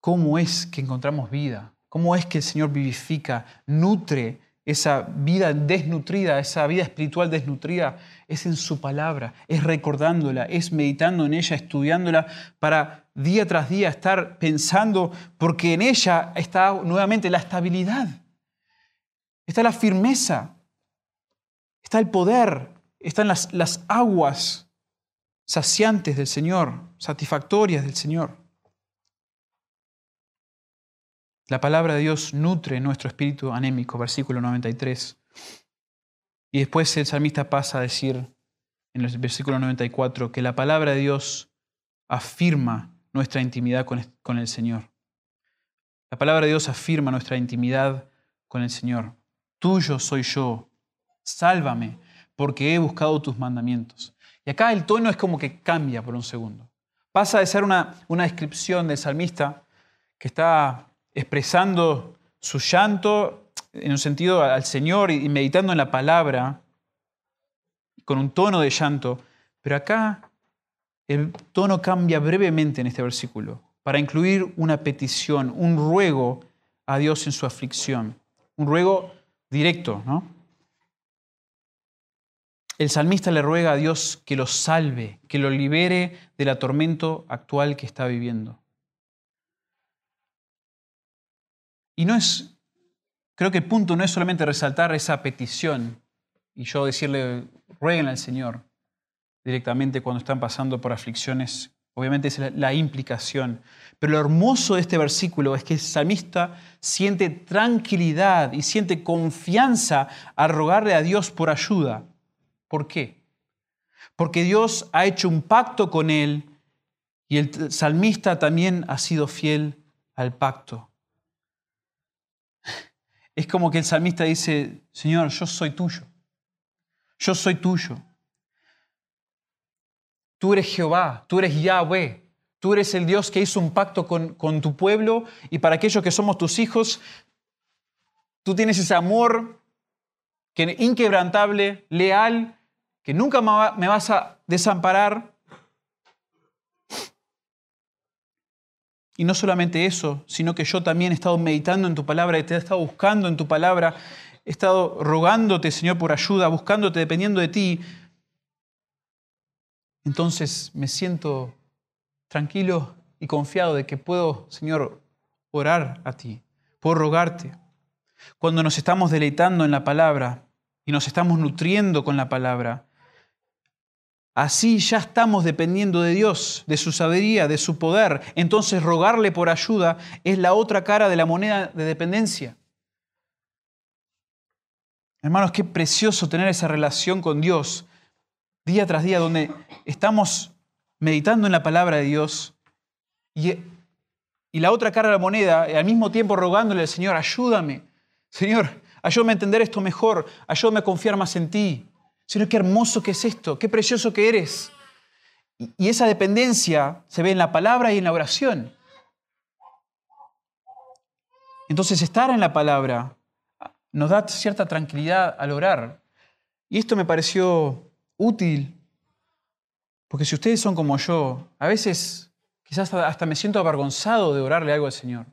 ¿Cómo es que encontramos vida? ¿Cómo es que el Señor vivifica, nutre esa vida desnutrida, esa vida espiritual desnutrida, es en su palabra, es recordándola, es meditando en ella, estudiándola para día tras día estar pensando, porque en ella está nuevamente la estabilidad, está la firmeza, está el poder, están las, las aguas saciantes del Señor, satisfactorias del Señor. La palabra de Dios nutre nuestro espíritu anémico, versículo 93. Y después el salmista pasa a decir en el versículo 94 que la palabra de Dios afirma nuestra intimidad con el Señor. La palabra de Dios afirma nuestra intimidad con el Señor. Tuyo soy yo, sálvame, porque he buscado tus mandamientos. Y acá el tono es como que cambia por un segundo. Pasa de ser una, una descripción del salmista que está expresando su llanto en un sentido al Señor y meditando en la palabra con un tono de llanto, pero acá el tono cambia brevemente en este versículo para incluir una petición, un ruego a Dios en su aflicción, un ruego directo, ¿no? El salmista le ruega a Dios que lo salve, que lo libere del atormento actual que está viviendo. Y no es, creo que el punto no es solamente resaltar esa petición y yo decirle, rueguen al Señor directamente cuando están pasando por aflicciones. Obviamente es la, implicación. Pero lo hermoso de este versículo es que el salmista siente tranquilidad y siente confianza al rogarle a Dios por ayuda. ¿Por qué? Porque Dios ha hecho un pacto con él y el salmista también ha sido fiel al pacto. Es como que el salmista dice, Señor, yo soy tuyo. Yo soy tuyo. Tú eres Jehová, tú eres Yahweh, tú eres el Dios que hizo un pacto con, con tu pueblo y para aquellos que somos tus hijos, tú tienes ese amor que, inquebrantable, leal, que nunca me vas a desamparar, Y no solamente eso, sino que yo también he estado meditando en tu palabra te he estado buscando en tu palabra, he estado rogándote, Señor, por ayuda, buscándote, dependiendo de ti. Entonces me siento tranquilo y confiado de que puedo, Señor, orar a ti, puedo rogarte. Cuando nos estamos deleitando en la palabra y nos estamos nutriendo con la palabra, Así ya estamos dependiendo de Dios, de su sabiduría, de su poder. Entonces rogarle por ayuda es la otra cara de la moneda de dependencia. Hermanos, qué precioso tener esa relación con Dios día tras día, donde estamos meditando en la palabra de Dios y, y la otra cara de la moneda, al mismo tiempo rogándole al Señor, ayúdame, Señor, ayúdame a entender esto mejor, ayúdame a confiar más en ti. Señor, qué hermoso que es esto, qué precioso que eres. Y esa dependencia se ve en la palabra y en la oración. Entonces estar en la palabra nos da cierta tranquilidad al orar. Y esto me pareció útil, porque si ustedes son como yo, a veces quizás hasta me siento avergonzado de orarle algo al Señor.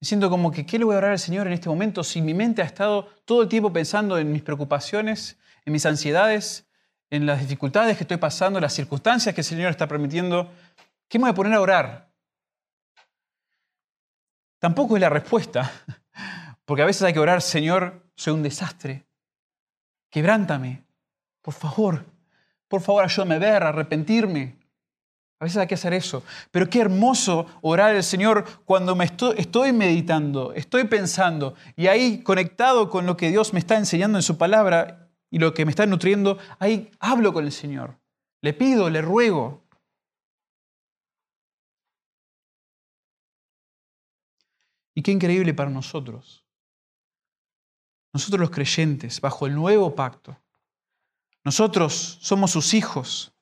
Me siento como que, ¿qué le voy a orar al Señor en este momento si mi mente ha estado todo el tiempo pensando en mis preocupaciones en mis ansiedades, en las dificultades que estoy pasando, las circunstancias que el Señor está permitiendo, ¿qué me voy a poner a orar? Tampoco es la respuesta, porque a veces hay que orar, Señor, soy un desastre, quebrántame, por favor, por favor ayúdame a ver, a arrepentirme. A veces hay que hacer eso. Pero qué hermoso orar al Señor cuando me estoy, estoy, meditando, estoy pensando y ahí conectado con lo que Dios me está enseñando en su palabra y lo que me está nutriendo, ahí hablo con el Señor. Le pido, le ruego. Y qué increíble para nosotros. Nosotros los creyentes, bajo el nuevo pacto, nosotros somos sus hijos.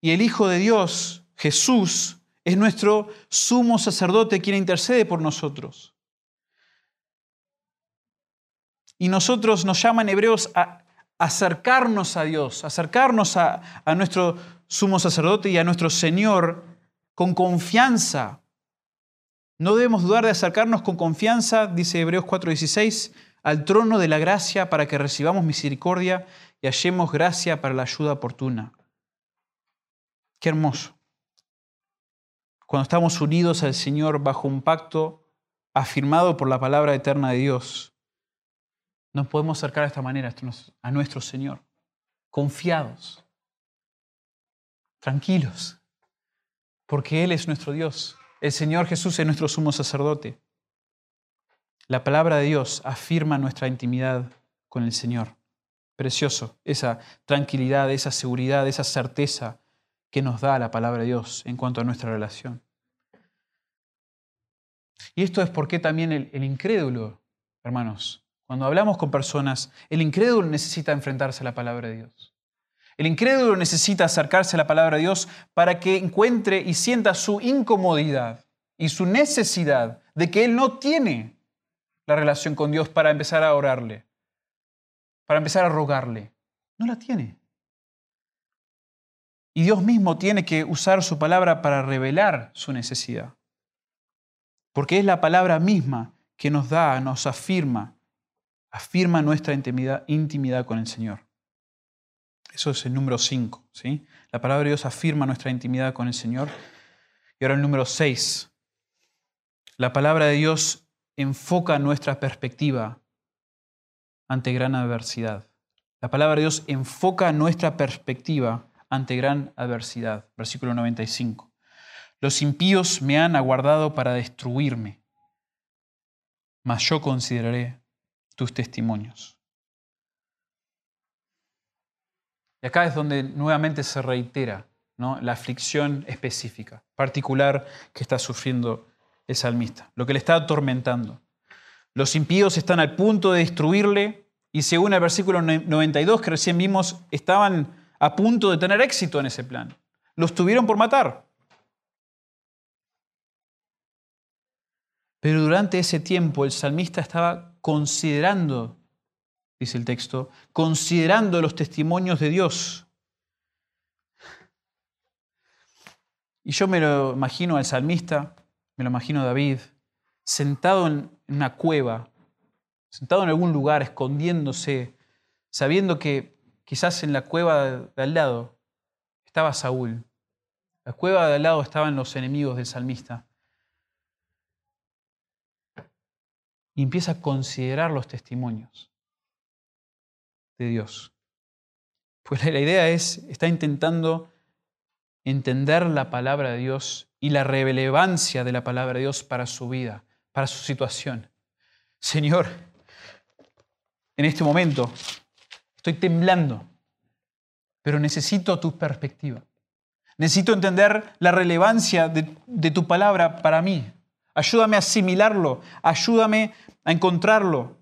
Y el Hijo de Dios, Jesús, es nuestro sumo sacerdote quien intercede por nosotros. Y nosotros nos llaman hebreos a acercarnos a Dios, acercarnos a, a nuestro sumo sacerdote y a nuestro Señor con confianza, No debemos dudar de acercarnos con confianza, dice Hebreos 4:16, al trono de la gracia para que recibamos misericordia y hallemos gracia para la ayuda oportuna. Qué hermoso. Cuando estamos unidos al Señor bajo un pacto afirmado por la palabra eterna de Dios, nos podemos acercar de esta manera a nuestro Señor, confiados, tranquilos, porque Él es nuestro Dios. El Señor Jesús es nuestro sumo sacerdote. La palabra de Dios afirma nuestra intimidad con el Señor. Precioso, esa tranquilidad, esa seguridad, esa certeza que nos da la palabra de Dios en cuanto a nuestra relación. Y esto es porque también el, incrédulo, hermanos, cuando hablamos con personas, el incrédulo necesita enfrentarse a la palabra de Dios. El incrédulo necesita acercarse a la palabra de Dios para que encuentre y sienta su incomodidad y su necesidad de que él no tiene la relación con Dios para empezar a orarle, para empezar a rogarle. No la tiene. Y Dios mismo tiene que usar su palabra para revelar su necesidad. Porque es la palabra misma que nos da, nos afirma afirma nuestra intimidad, con el Señor. Eso es el número 5. ¿sí? La palabra de Dios afirma nuestra intimidad con el Señor. Y ahora el número 6. La palabra de Dios enfoca nuestra perspectiva ante gran adversidad. La palabra de Dios enfoca nuestra perspectiva ante gran adversidad. Versículo 95. Los impíos me han aguardado para destruirme, mas yo consideraré tus testimonios. Y acá es donde nuevamente se reitera ¿no? la aflicción específica, particular que está sufriendo el salmista, lo que le está atormentando. Los impíos están al punto de destruirle y según el versículo 92 que recién vimos, estaban a punto de tener éxito en ese plan. Los tuvieron por matar. Pero durante ese tiempo el salmista estaba considerando, dice el texto, considerando los testimonios de Dios. Y yo me lo imagino al salmista, me lo imagino David, sentado en una cueva, sentado en algún lugar, escondiéndose, sabiendo que quizás en la cueva de al lado estaba Saúl. La cueva de al lado estaban los enemigos del salmista. y empieza a considerar los testimonios de Dios. Pues la idea es, está intentando entender la palabra de Dios y la relevancia de la palabra de Dios para su vida, para su situación. Señor, en este momento estoy temblando, pero necesito tu perspectiva. Necesito entender la relevancia de, de tu palabra para mí. Ayúdame a asimilarlo, ayúdame a encontrarlo.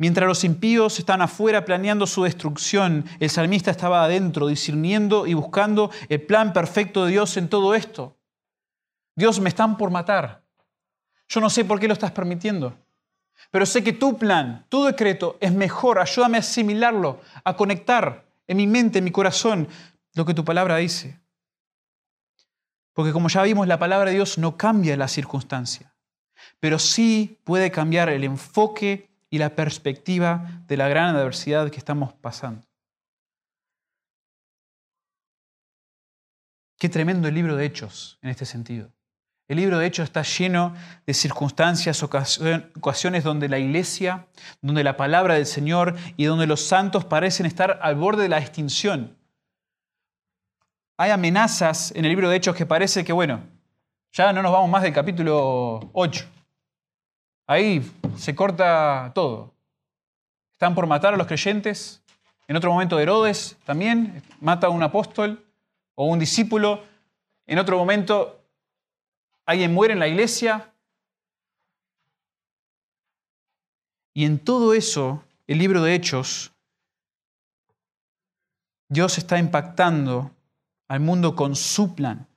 Mientras los impíos están afuera planeando su destrucción, el salmista estaba adentro, discerniendo y buscando el plan perfecto de Dios en todo esto. Dios, me están por matar. Yo no sé por qué lo estás permitiendo, pero sé que tu plan, tu decreto es mejor. Ayúdame a asimilarlo, a conectar en mi mente, en mi corazón, lo que tu palabra dice. Porque como ya vimos, la palabra de Dios no cambia la circunstancia pero sí puede cambiar el enfoque y la perspectiva de la gran adversidad que estamos pasando. Qué tremendo el libro de Hechos en este sentido. El libro de Hechos está lleno de circunstancias, ocasiones donde la iglesia, donde la palabra del Señor y donde los santos parecen estar al borde de la extinción. Hay amenazas en el libro de Hechos que parece que, bueno, ya no nos vamos más del capítulo 8. Ahí se corta todo. Están por matar a los creyentes. En otro momento Herodes también mata a un apóstol o un discípulo. En otro momento alguien muere en la iglesia. Y en todo eso, el libro de Hechos, Dios está impactando al mundo con su plan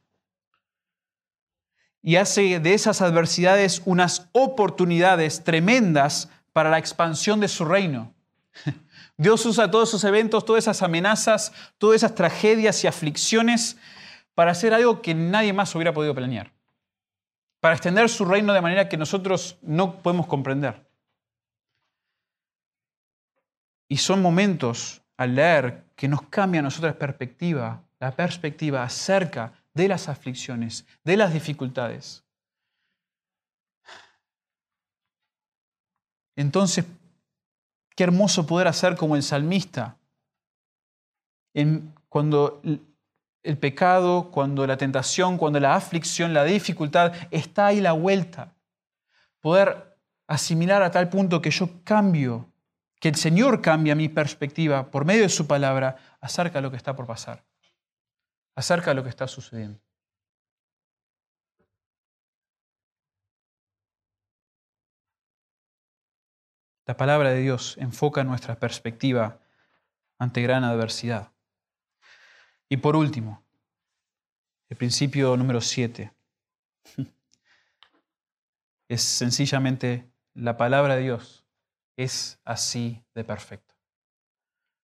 y hace de esas adversidades unas oportunidades tremendas para la expansión de su reino. Dios usa todos esos eventos, todas esas amenazas, todas esas tragedias y aflicciones para hacer algo que nadie más hubiera podido planear. para extender su reino de manera que nosotros no podemos comprender. Y son momentos al leer que nos cambia a nosotros perspectiva, la perspectiva acerca de las aflicciones, de las dificultades. Entonces, qué hermoso poder hacer como el salmista, cuando el pecado, cuando la tentación, cuando la aflicción, la dificultad está ahí la vuelta. Poder asimilar a tal punto que yo cambio, que el Señor cambia mi perspectiva por medio de su palabra acerca de lo que está por pasar, acerca de lo que está sucediendo. La palabra de Dios enfoca nuestra perspectiva ante gran adversidad. Y por último, el principio número 7 es sencillamente la palabra de Dios es así de perfecta.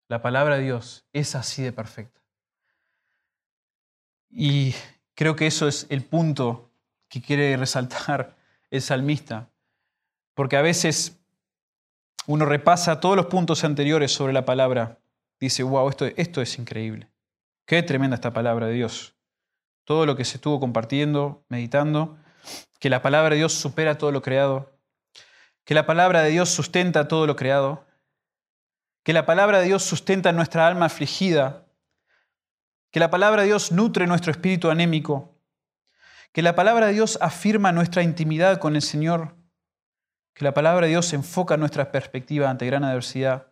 La palabra de Dios es así de perfecta. Y creo que eso es el punto que quiere resaltar el salmista, porque a veces uno repasa todos los puntos anteriores sobre la palabra, dice, wow, esto, esto es increíble. Qué tremenda esta palabra de Dios. Todo lo que se estuvo compartiendo, meditando, que la palabra de Dios supera todo lo creado, que la palabra de Dios sustenta todo lo creado, que la palabra de Dios sustenta nuestra alma afligida, que la palabra de Dios nutre nuestro espíritu anémico, que la palabra de Dios afirma nuestra intimidad con el Señor, que la palabra de Dios enfoca nuestra perspectiva ante gran adversidad.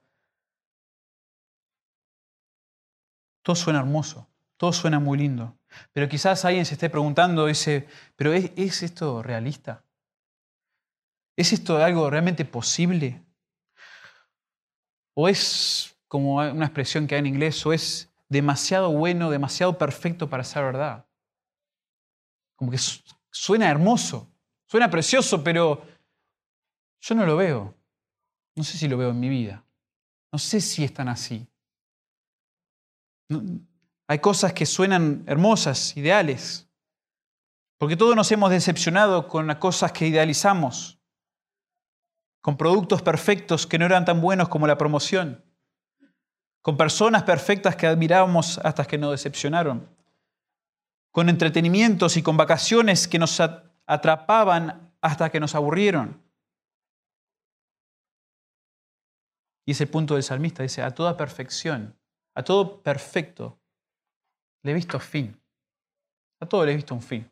Todo suena hermoso, todo suena muy lindo, pero quizás alguien se esté preguntando, dice, ¿pero es, es esto realista? ¿Es esto algo realmente posible? ¿O es, como una expresión que hay en inglés, o es demasiado bueno, demasiado perfecto para ser verdad? Como que suena hermoso, suena precioso, pero yo no lo veo. No sé si lo veo en mi vida. No sé si están así. hay cosas que suenan hermosas, ideales, porque todos nos hemos decepcionado con las cosas que idealizamos, con productos perfectos que no eran tan buenos como la promoción, con personas perfectas que admirábamos hasta que nos decepcionaron, con entretenimientos y con vacaciones que nos atrapaban hasta que nos aburrieron. Y es el punto del salmista, dice, a toda perfección, a todo perfecto, le he visto fin. A todo le he visto un fin.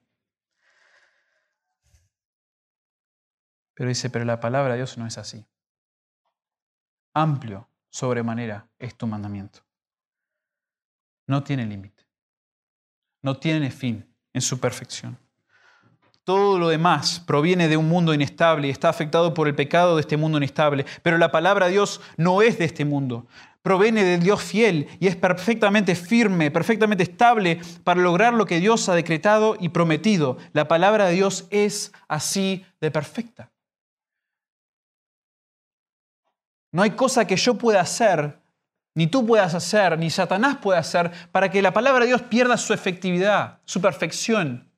Pero dice, pero la palabra de Dios no es así. Amplio, sobremanera, es tu mandamiento. No tiene límite. No tiene fin en su perfección. Todo lo demás proviene de un mundo inestable y está afectado por el pecado de este mundo inestable. Pero la palabra de Dios no es de este mundo. Proviene del Dios fiel y es perfectamente firme, perfectamente estable para lograr lo que Dios ha decretado y prometido. La palabra de Dios es así de perfecta. No hay cosa que yo pueda hacer, ni tú puedas hacer, ni Satanás pueda hacer para que la palabra de Dios pierda su efectividad, su perfección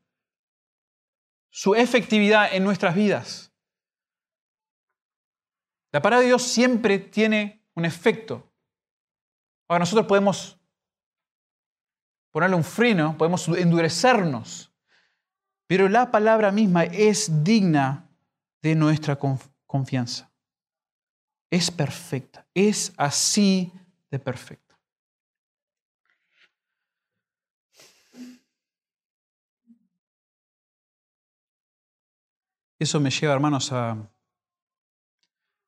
su efectividad en nuestras vidas. La palabra de Dios siempre tiene un efecto. Ahora nosotros podemos ponerle un freno, podemos endurecernos, pero la palabra misma es digna de nuestra confianza. Es perfecta, es así de perfecta. Eso me lleva, hermanos, a,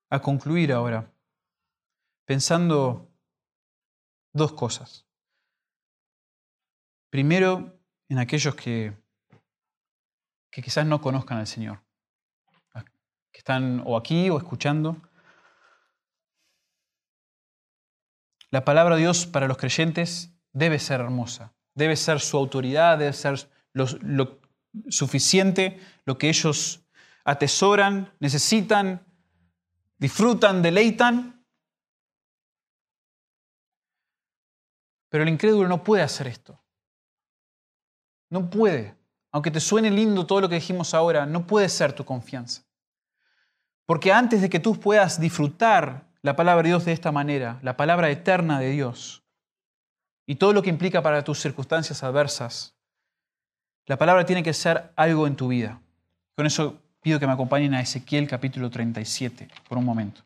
a concluir ahora, pensando dos cosas. Primero, en aquellos que, que quizás no conozcan al Señor, que están o aquí o escuchando. La palabra de Dios para los creyentes debe ser hermosa, debe ser su autoridad, debe ser lo, suficiente, lo que ellos atesoran, necesitan, disfrutan, deleitan. Pero el incrédulo no puede hacer esto. No puede. aunque te suene lindo todo lo que dijimos ahora, no puede ser tu confianza. Porque antes de que tú puedas disfrutar la palabra de Dios de esta manera, la palabra eterna de Dios, y todo lo que implica para tus circunstancias adversas, la palabra tiene que ser algo en tu vida. Con eso pido que me acompañen a Ezequiel capítulo 37 por un momento.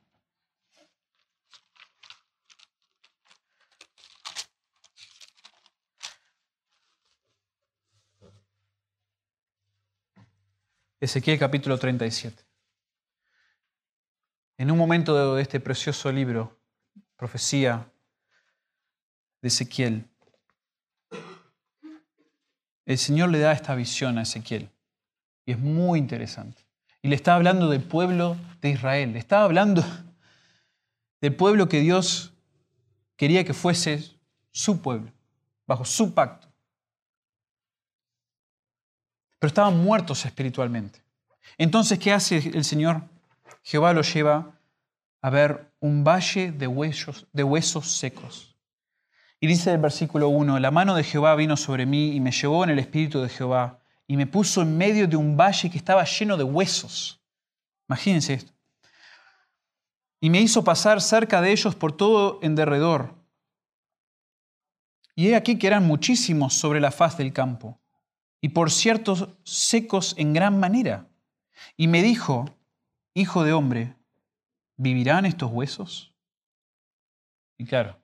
Ezequiel capítulo 37. En un momento de este precioso libro, profecía de Ezequiel, el Señor le da esta visión a Ezequiel. Y es muy interesante. Y le está hablando del pueblo de Israel. Le estaba hablando del pueblo que Dios quería que fuese su pueblo, bajo su pacto. Pero estaban muertos espiritualmente. Entonces, ¿qué hace el Señor? Jehová lo lleva a ver un valle de huesos, secos. Y dice el versículo 1, la mano de Jehová vino sobre mí y me llevó en el espíritu de Jehová y me puso en medio de un valle que estaba lleno de huesos. Imagínense esto. Y me hizo pasar cerca de ellos por todo en derredor. Y he aquí que eran muchísimos sobre la faz del campo, y por ciertos secos en gran manera. Y me dijo, Hijo de hombre, ¿vivirán estos huesos? Y claro,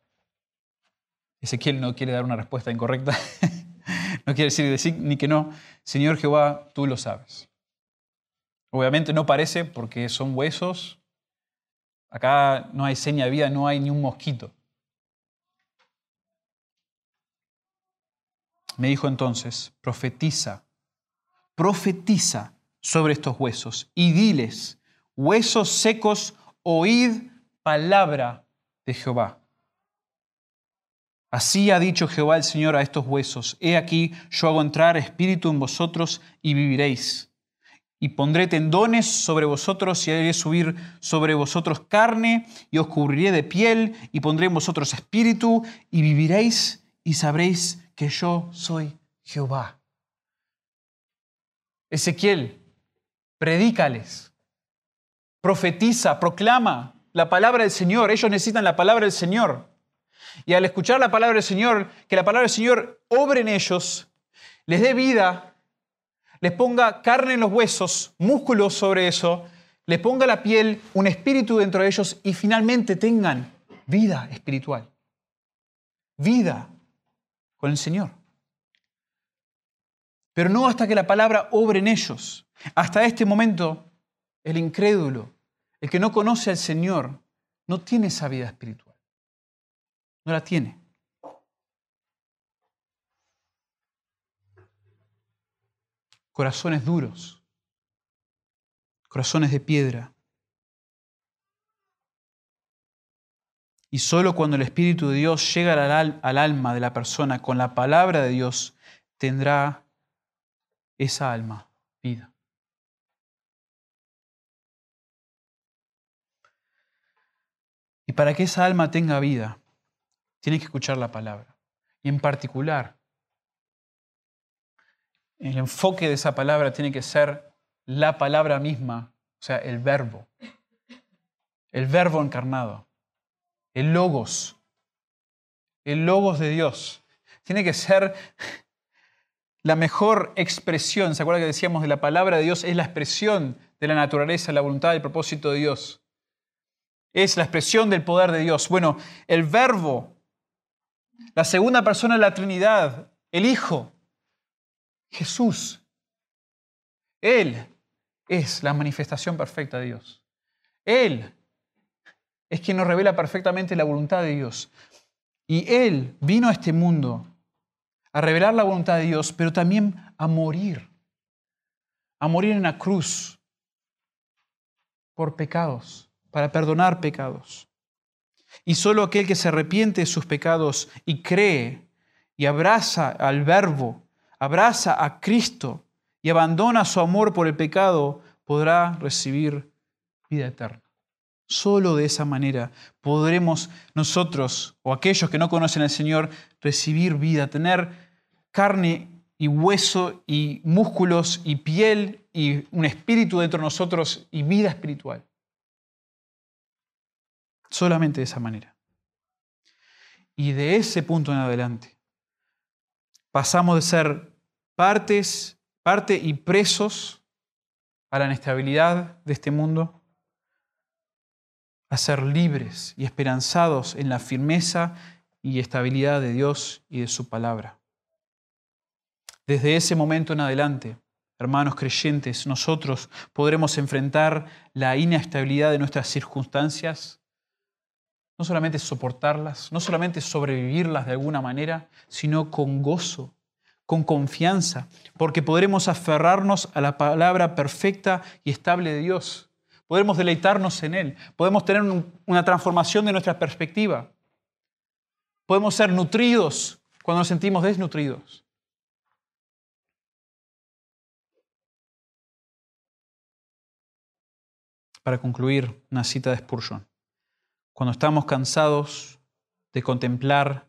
Ezequiel no quiere dar una respuesta incorrecta, no quiere decir ni que no. Señor Jehová, tú lo sabes. Obviamente no parece porque son huesos. Acá no hay seña de vida, no hay ni un mosquito. Me dijo entonces, profetiza, profetiza sobre estos huesos y diles, huesos secos, oíd palabra de Jehová. Así ha dicho Jehová el Señor a estos huesos, he aquí yo hago entrar espíritu en vosotros y viviréis. Y pondré tendones sobre vosotros y haré subir sobre vosotros carne y os cubriré de piel y pondré en vosotros espíritu y viviréis y sabréis que yo soy Jehová. Ezequiel, predícales, profetiza, proclama la palabra del Señor. Ellos necesitan la palabra del Señor. Y al escuchar la palabra del Señor, que la palabra del Señor obre en ellos, les dé vida, les ponga carne en los huesos, músculos sobre eso, les ponga la piel, un espíritu dentro de ellos y finalmente tengan vida espiritual. Vida con el Señor. Pero no hasta que la palabra obre en ellos. Hasta este momento, el incrédulo, el que no conoce al Señor, no tiene esa vida espiritual. No la tiene. Corazones duros, corazones de piedra. Y solo cuando el Espíritu de Dios llega al, al, alma de la persona con la palabra de Dios, tendrá esa alma vida. Para que esa alma tenga vida, tiene que escuchar la palabra. Y en particular, el enfoque de esa palabra tiene que ser la palabra misma, o sea, el verbo. El verbo encarnado. El logos. El logos de Dios. Tiene que ser la mejor expresión. ¿Se acuerda que decíamos de la palabra de Dios? Es la expresión de la naturaleza, la voluntad, el propósito de Dios. Es la expresión del poder de Dios. Bueno, el verbo la segunda persona de la Trinidad, el Hijo, Jesús. Él es la manifestación perfecta de Dios. Él es quien nos revela perfectamente la voluntad de Dios. Y Él vino a este mundo a revelar la voluntad de Dios, pero también a morir. A morir en la cruz por pecados, para perdonar pecados. Y solo aquel que se arrepiente de sus pecados y cree y abraza al Verbo, abraza a Cristo y abandona su amor por el pecado, podrá recibir vida eterna. Solo de esa manera podremos nosotros o aquellos que no conocen al Señor recibir vida, tener carne y hueso y músculos y piel y un espíritu dentro de nosotros y vida espiritual. Solamente de esa manera. Y de ese punto en adelante pasamos de ser partes, parte y presos a la inestabilidad de este mundo a ser libres y esperanzados en la firmeza y estabilidad de Dios y de su palabra. Desde ese momento en adelante, hermanos creyentes, nosotros podremos enfrentar la inestabilidad de nuestras circunstancias, no solamente soportarlas, no solamente sobrevivirlas de alguna manera, sino con gozo, con confianza, porque podremos aferrarnos a la palabra perfecta y estable de Dios. Podemos deleitarnos en Él, podemos tener una transformación de nuestra perspectiva, podemos ser nutridos cuando nos sentimos desnutridos. Para concluir, una cita de Spurgeon. Cuando estamos cansados de contemplar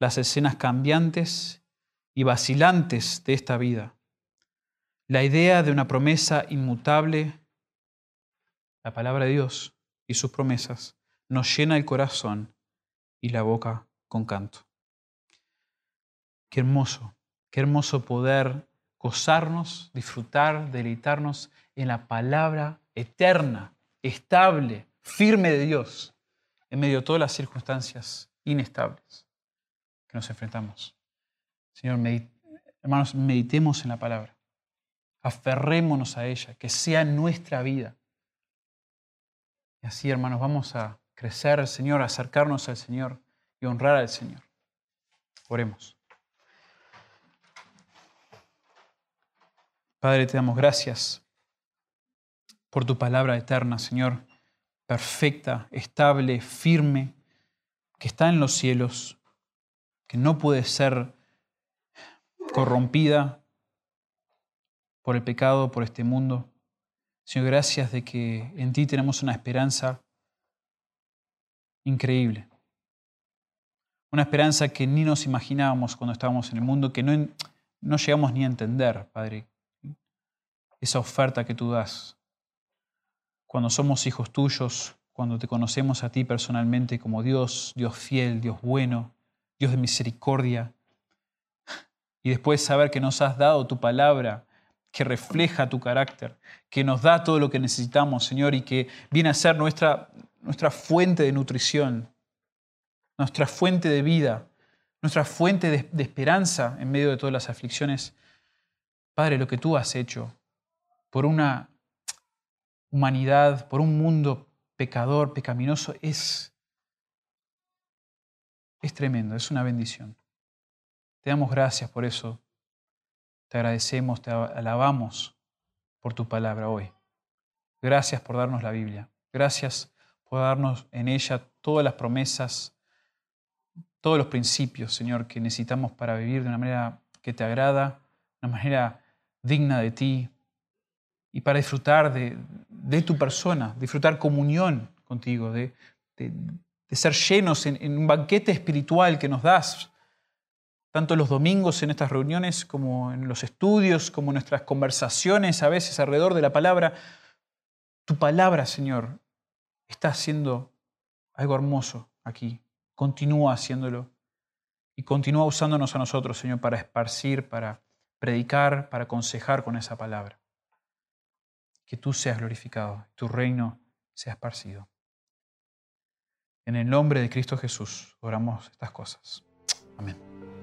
las escenas cambiantes y vacilantes de esta vida, la idea de una promesa inmutable, la palabra de Dios y sus promesas, nos llena el corazón y la boca con canto. Qué hermoso, qué hermoso poder gozarnos, disfrutar, deleitarnos en la palabra eterna estable, firme de Dios en medio de todas las circunstancias inestables que nos enfrentamos. Señor, hermanos, meditemos en la palabra, aferrémonos a ella, que sea nuestra vida. Y así, hermanos, vamos a crecer Señor, acercarnos al Señor y honrar al Señor. Oremos. Padre, te damos gracias por tu palabra eterna, Señor, perfecta, estable, firme, que está en los cielos, que no puede ser corrompida por el pecado, por este mundo. Señor, gracias de que en ti tenemos una esperanza increíble. Una esperanza que ni nos imaginábamos cuando estábamos en el mundo, que no, no llegamos ni a entender, Padre. Esa oferta que tú das cuando somos hijos tuyos, cuando te conocemos a ti personalmente como Dios, Dios fiel, Dios bueno, Dios de misericordia, y después saber que nos has dado tu palabra que refleja tu carácter, que nos da todo lo que necesitamos, Señor, y que viene a ser nuestra, nuestra fuente de nutrición, nuestra fuente de vida, nuestra fuente de, de esperanza en medio de todas las aflicciones. Padre, lo que tú has hecho por una humanidad, por un mundo pecador, pecaminoso, es, es tremendo, es una bendición. Te damos gracias por eso. Te agradecemos, te alabamos por tu palabra hoy. Gracias por darnos la Biblia. Gracias por darnos en ella todas las promesas, todos los principios, Señor, que necesitamos para vivir de una manera que te agrada, una manera digna de ti, y para disfrutar de, tu persona, disfrutar comunión contigo, de, ser llenos en, un banquete espiritual que nos das, tanto los domingos en estas reuniones como en los estudios, como en nuestras conversaciones a veces alrededor de la palabra. Tu palabra, Señor, está haciendo algo hermoso aquí. Continúa haciéndolo y continúa usándonos a nosotros, Señor, para esparcir, para predicar, para aconsejar con esa palabra que tú seas glorificado, tu reino sea esparcido. En el nombre de Cristo Jesús oramos estas cosas. Amén.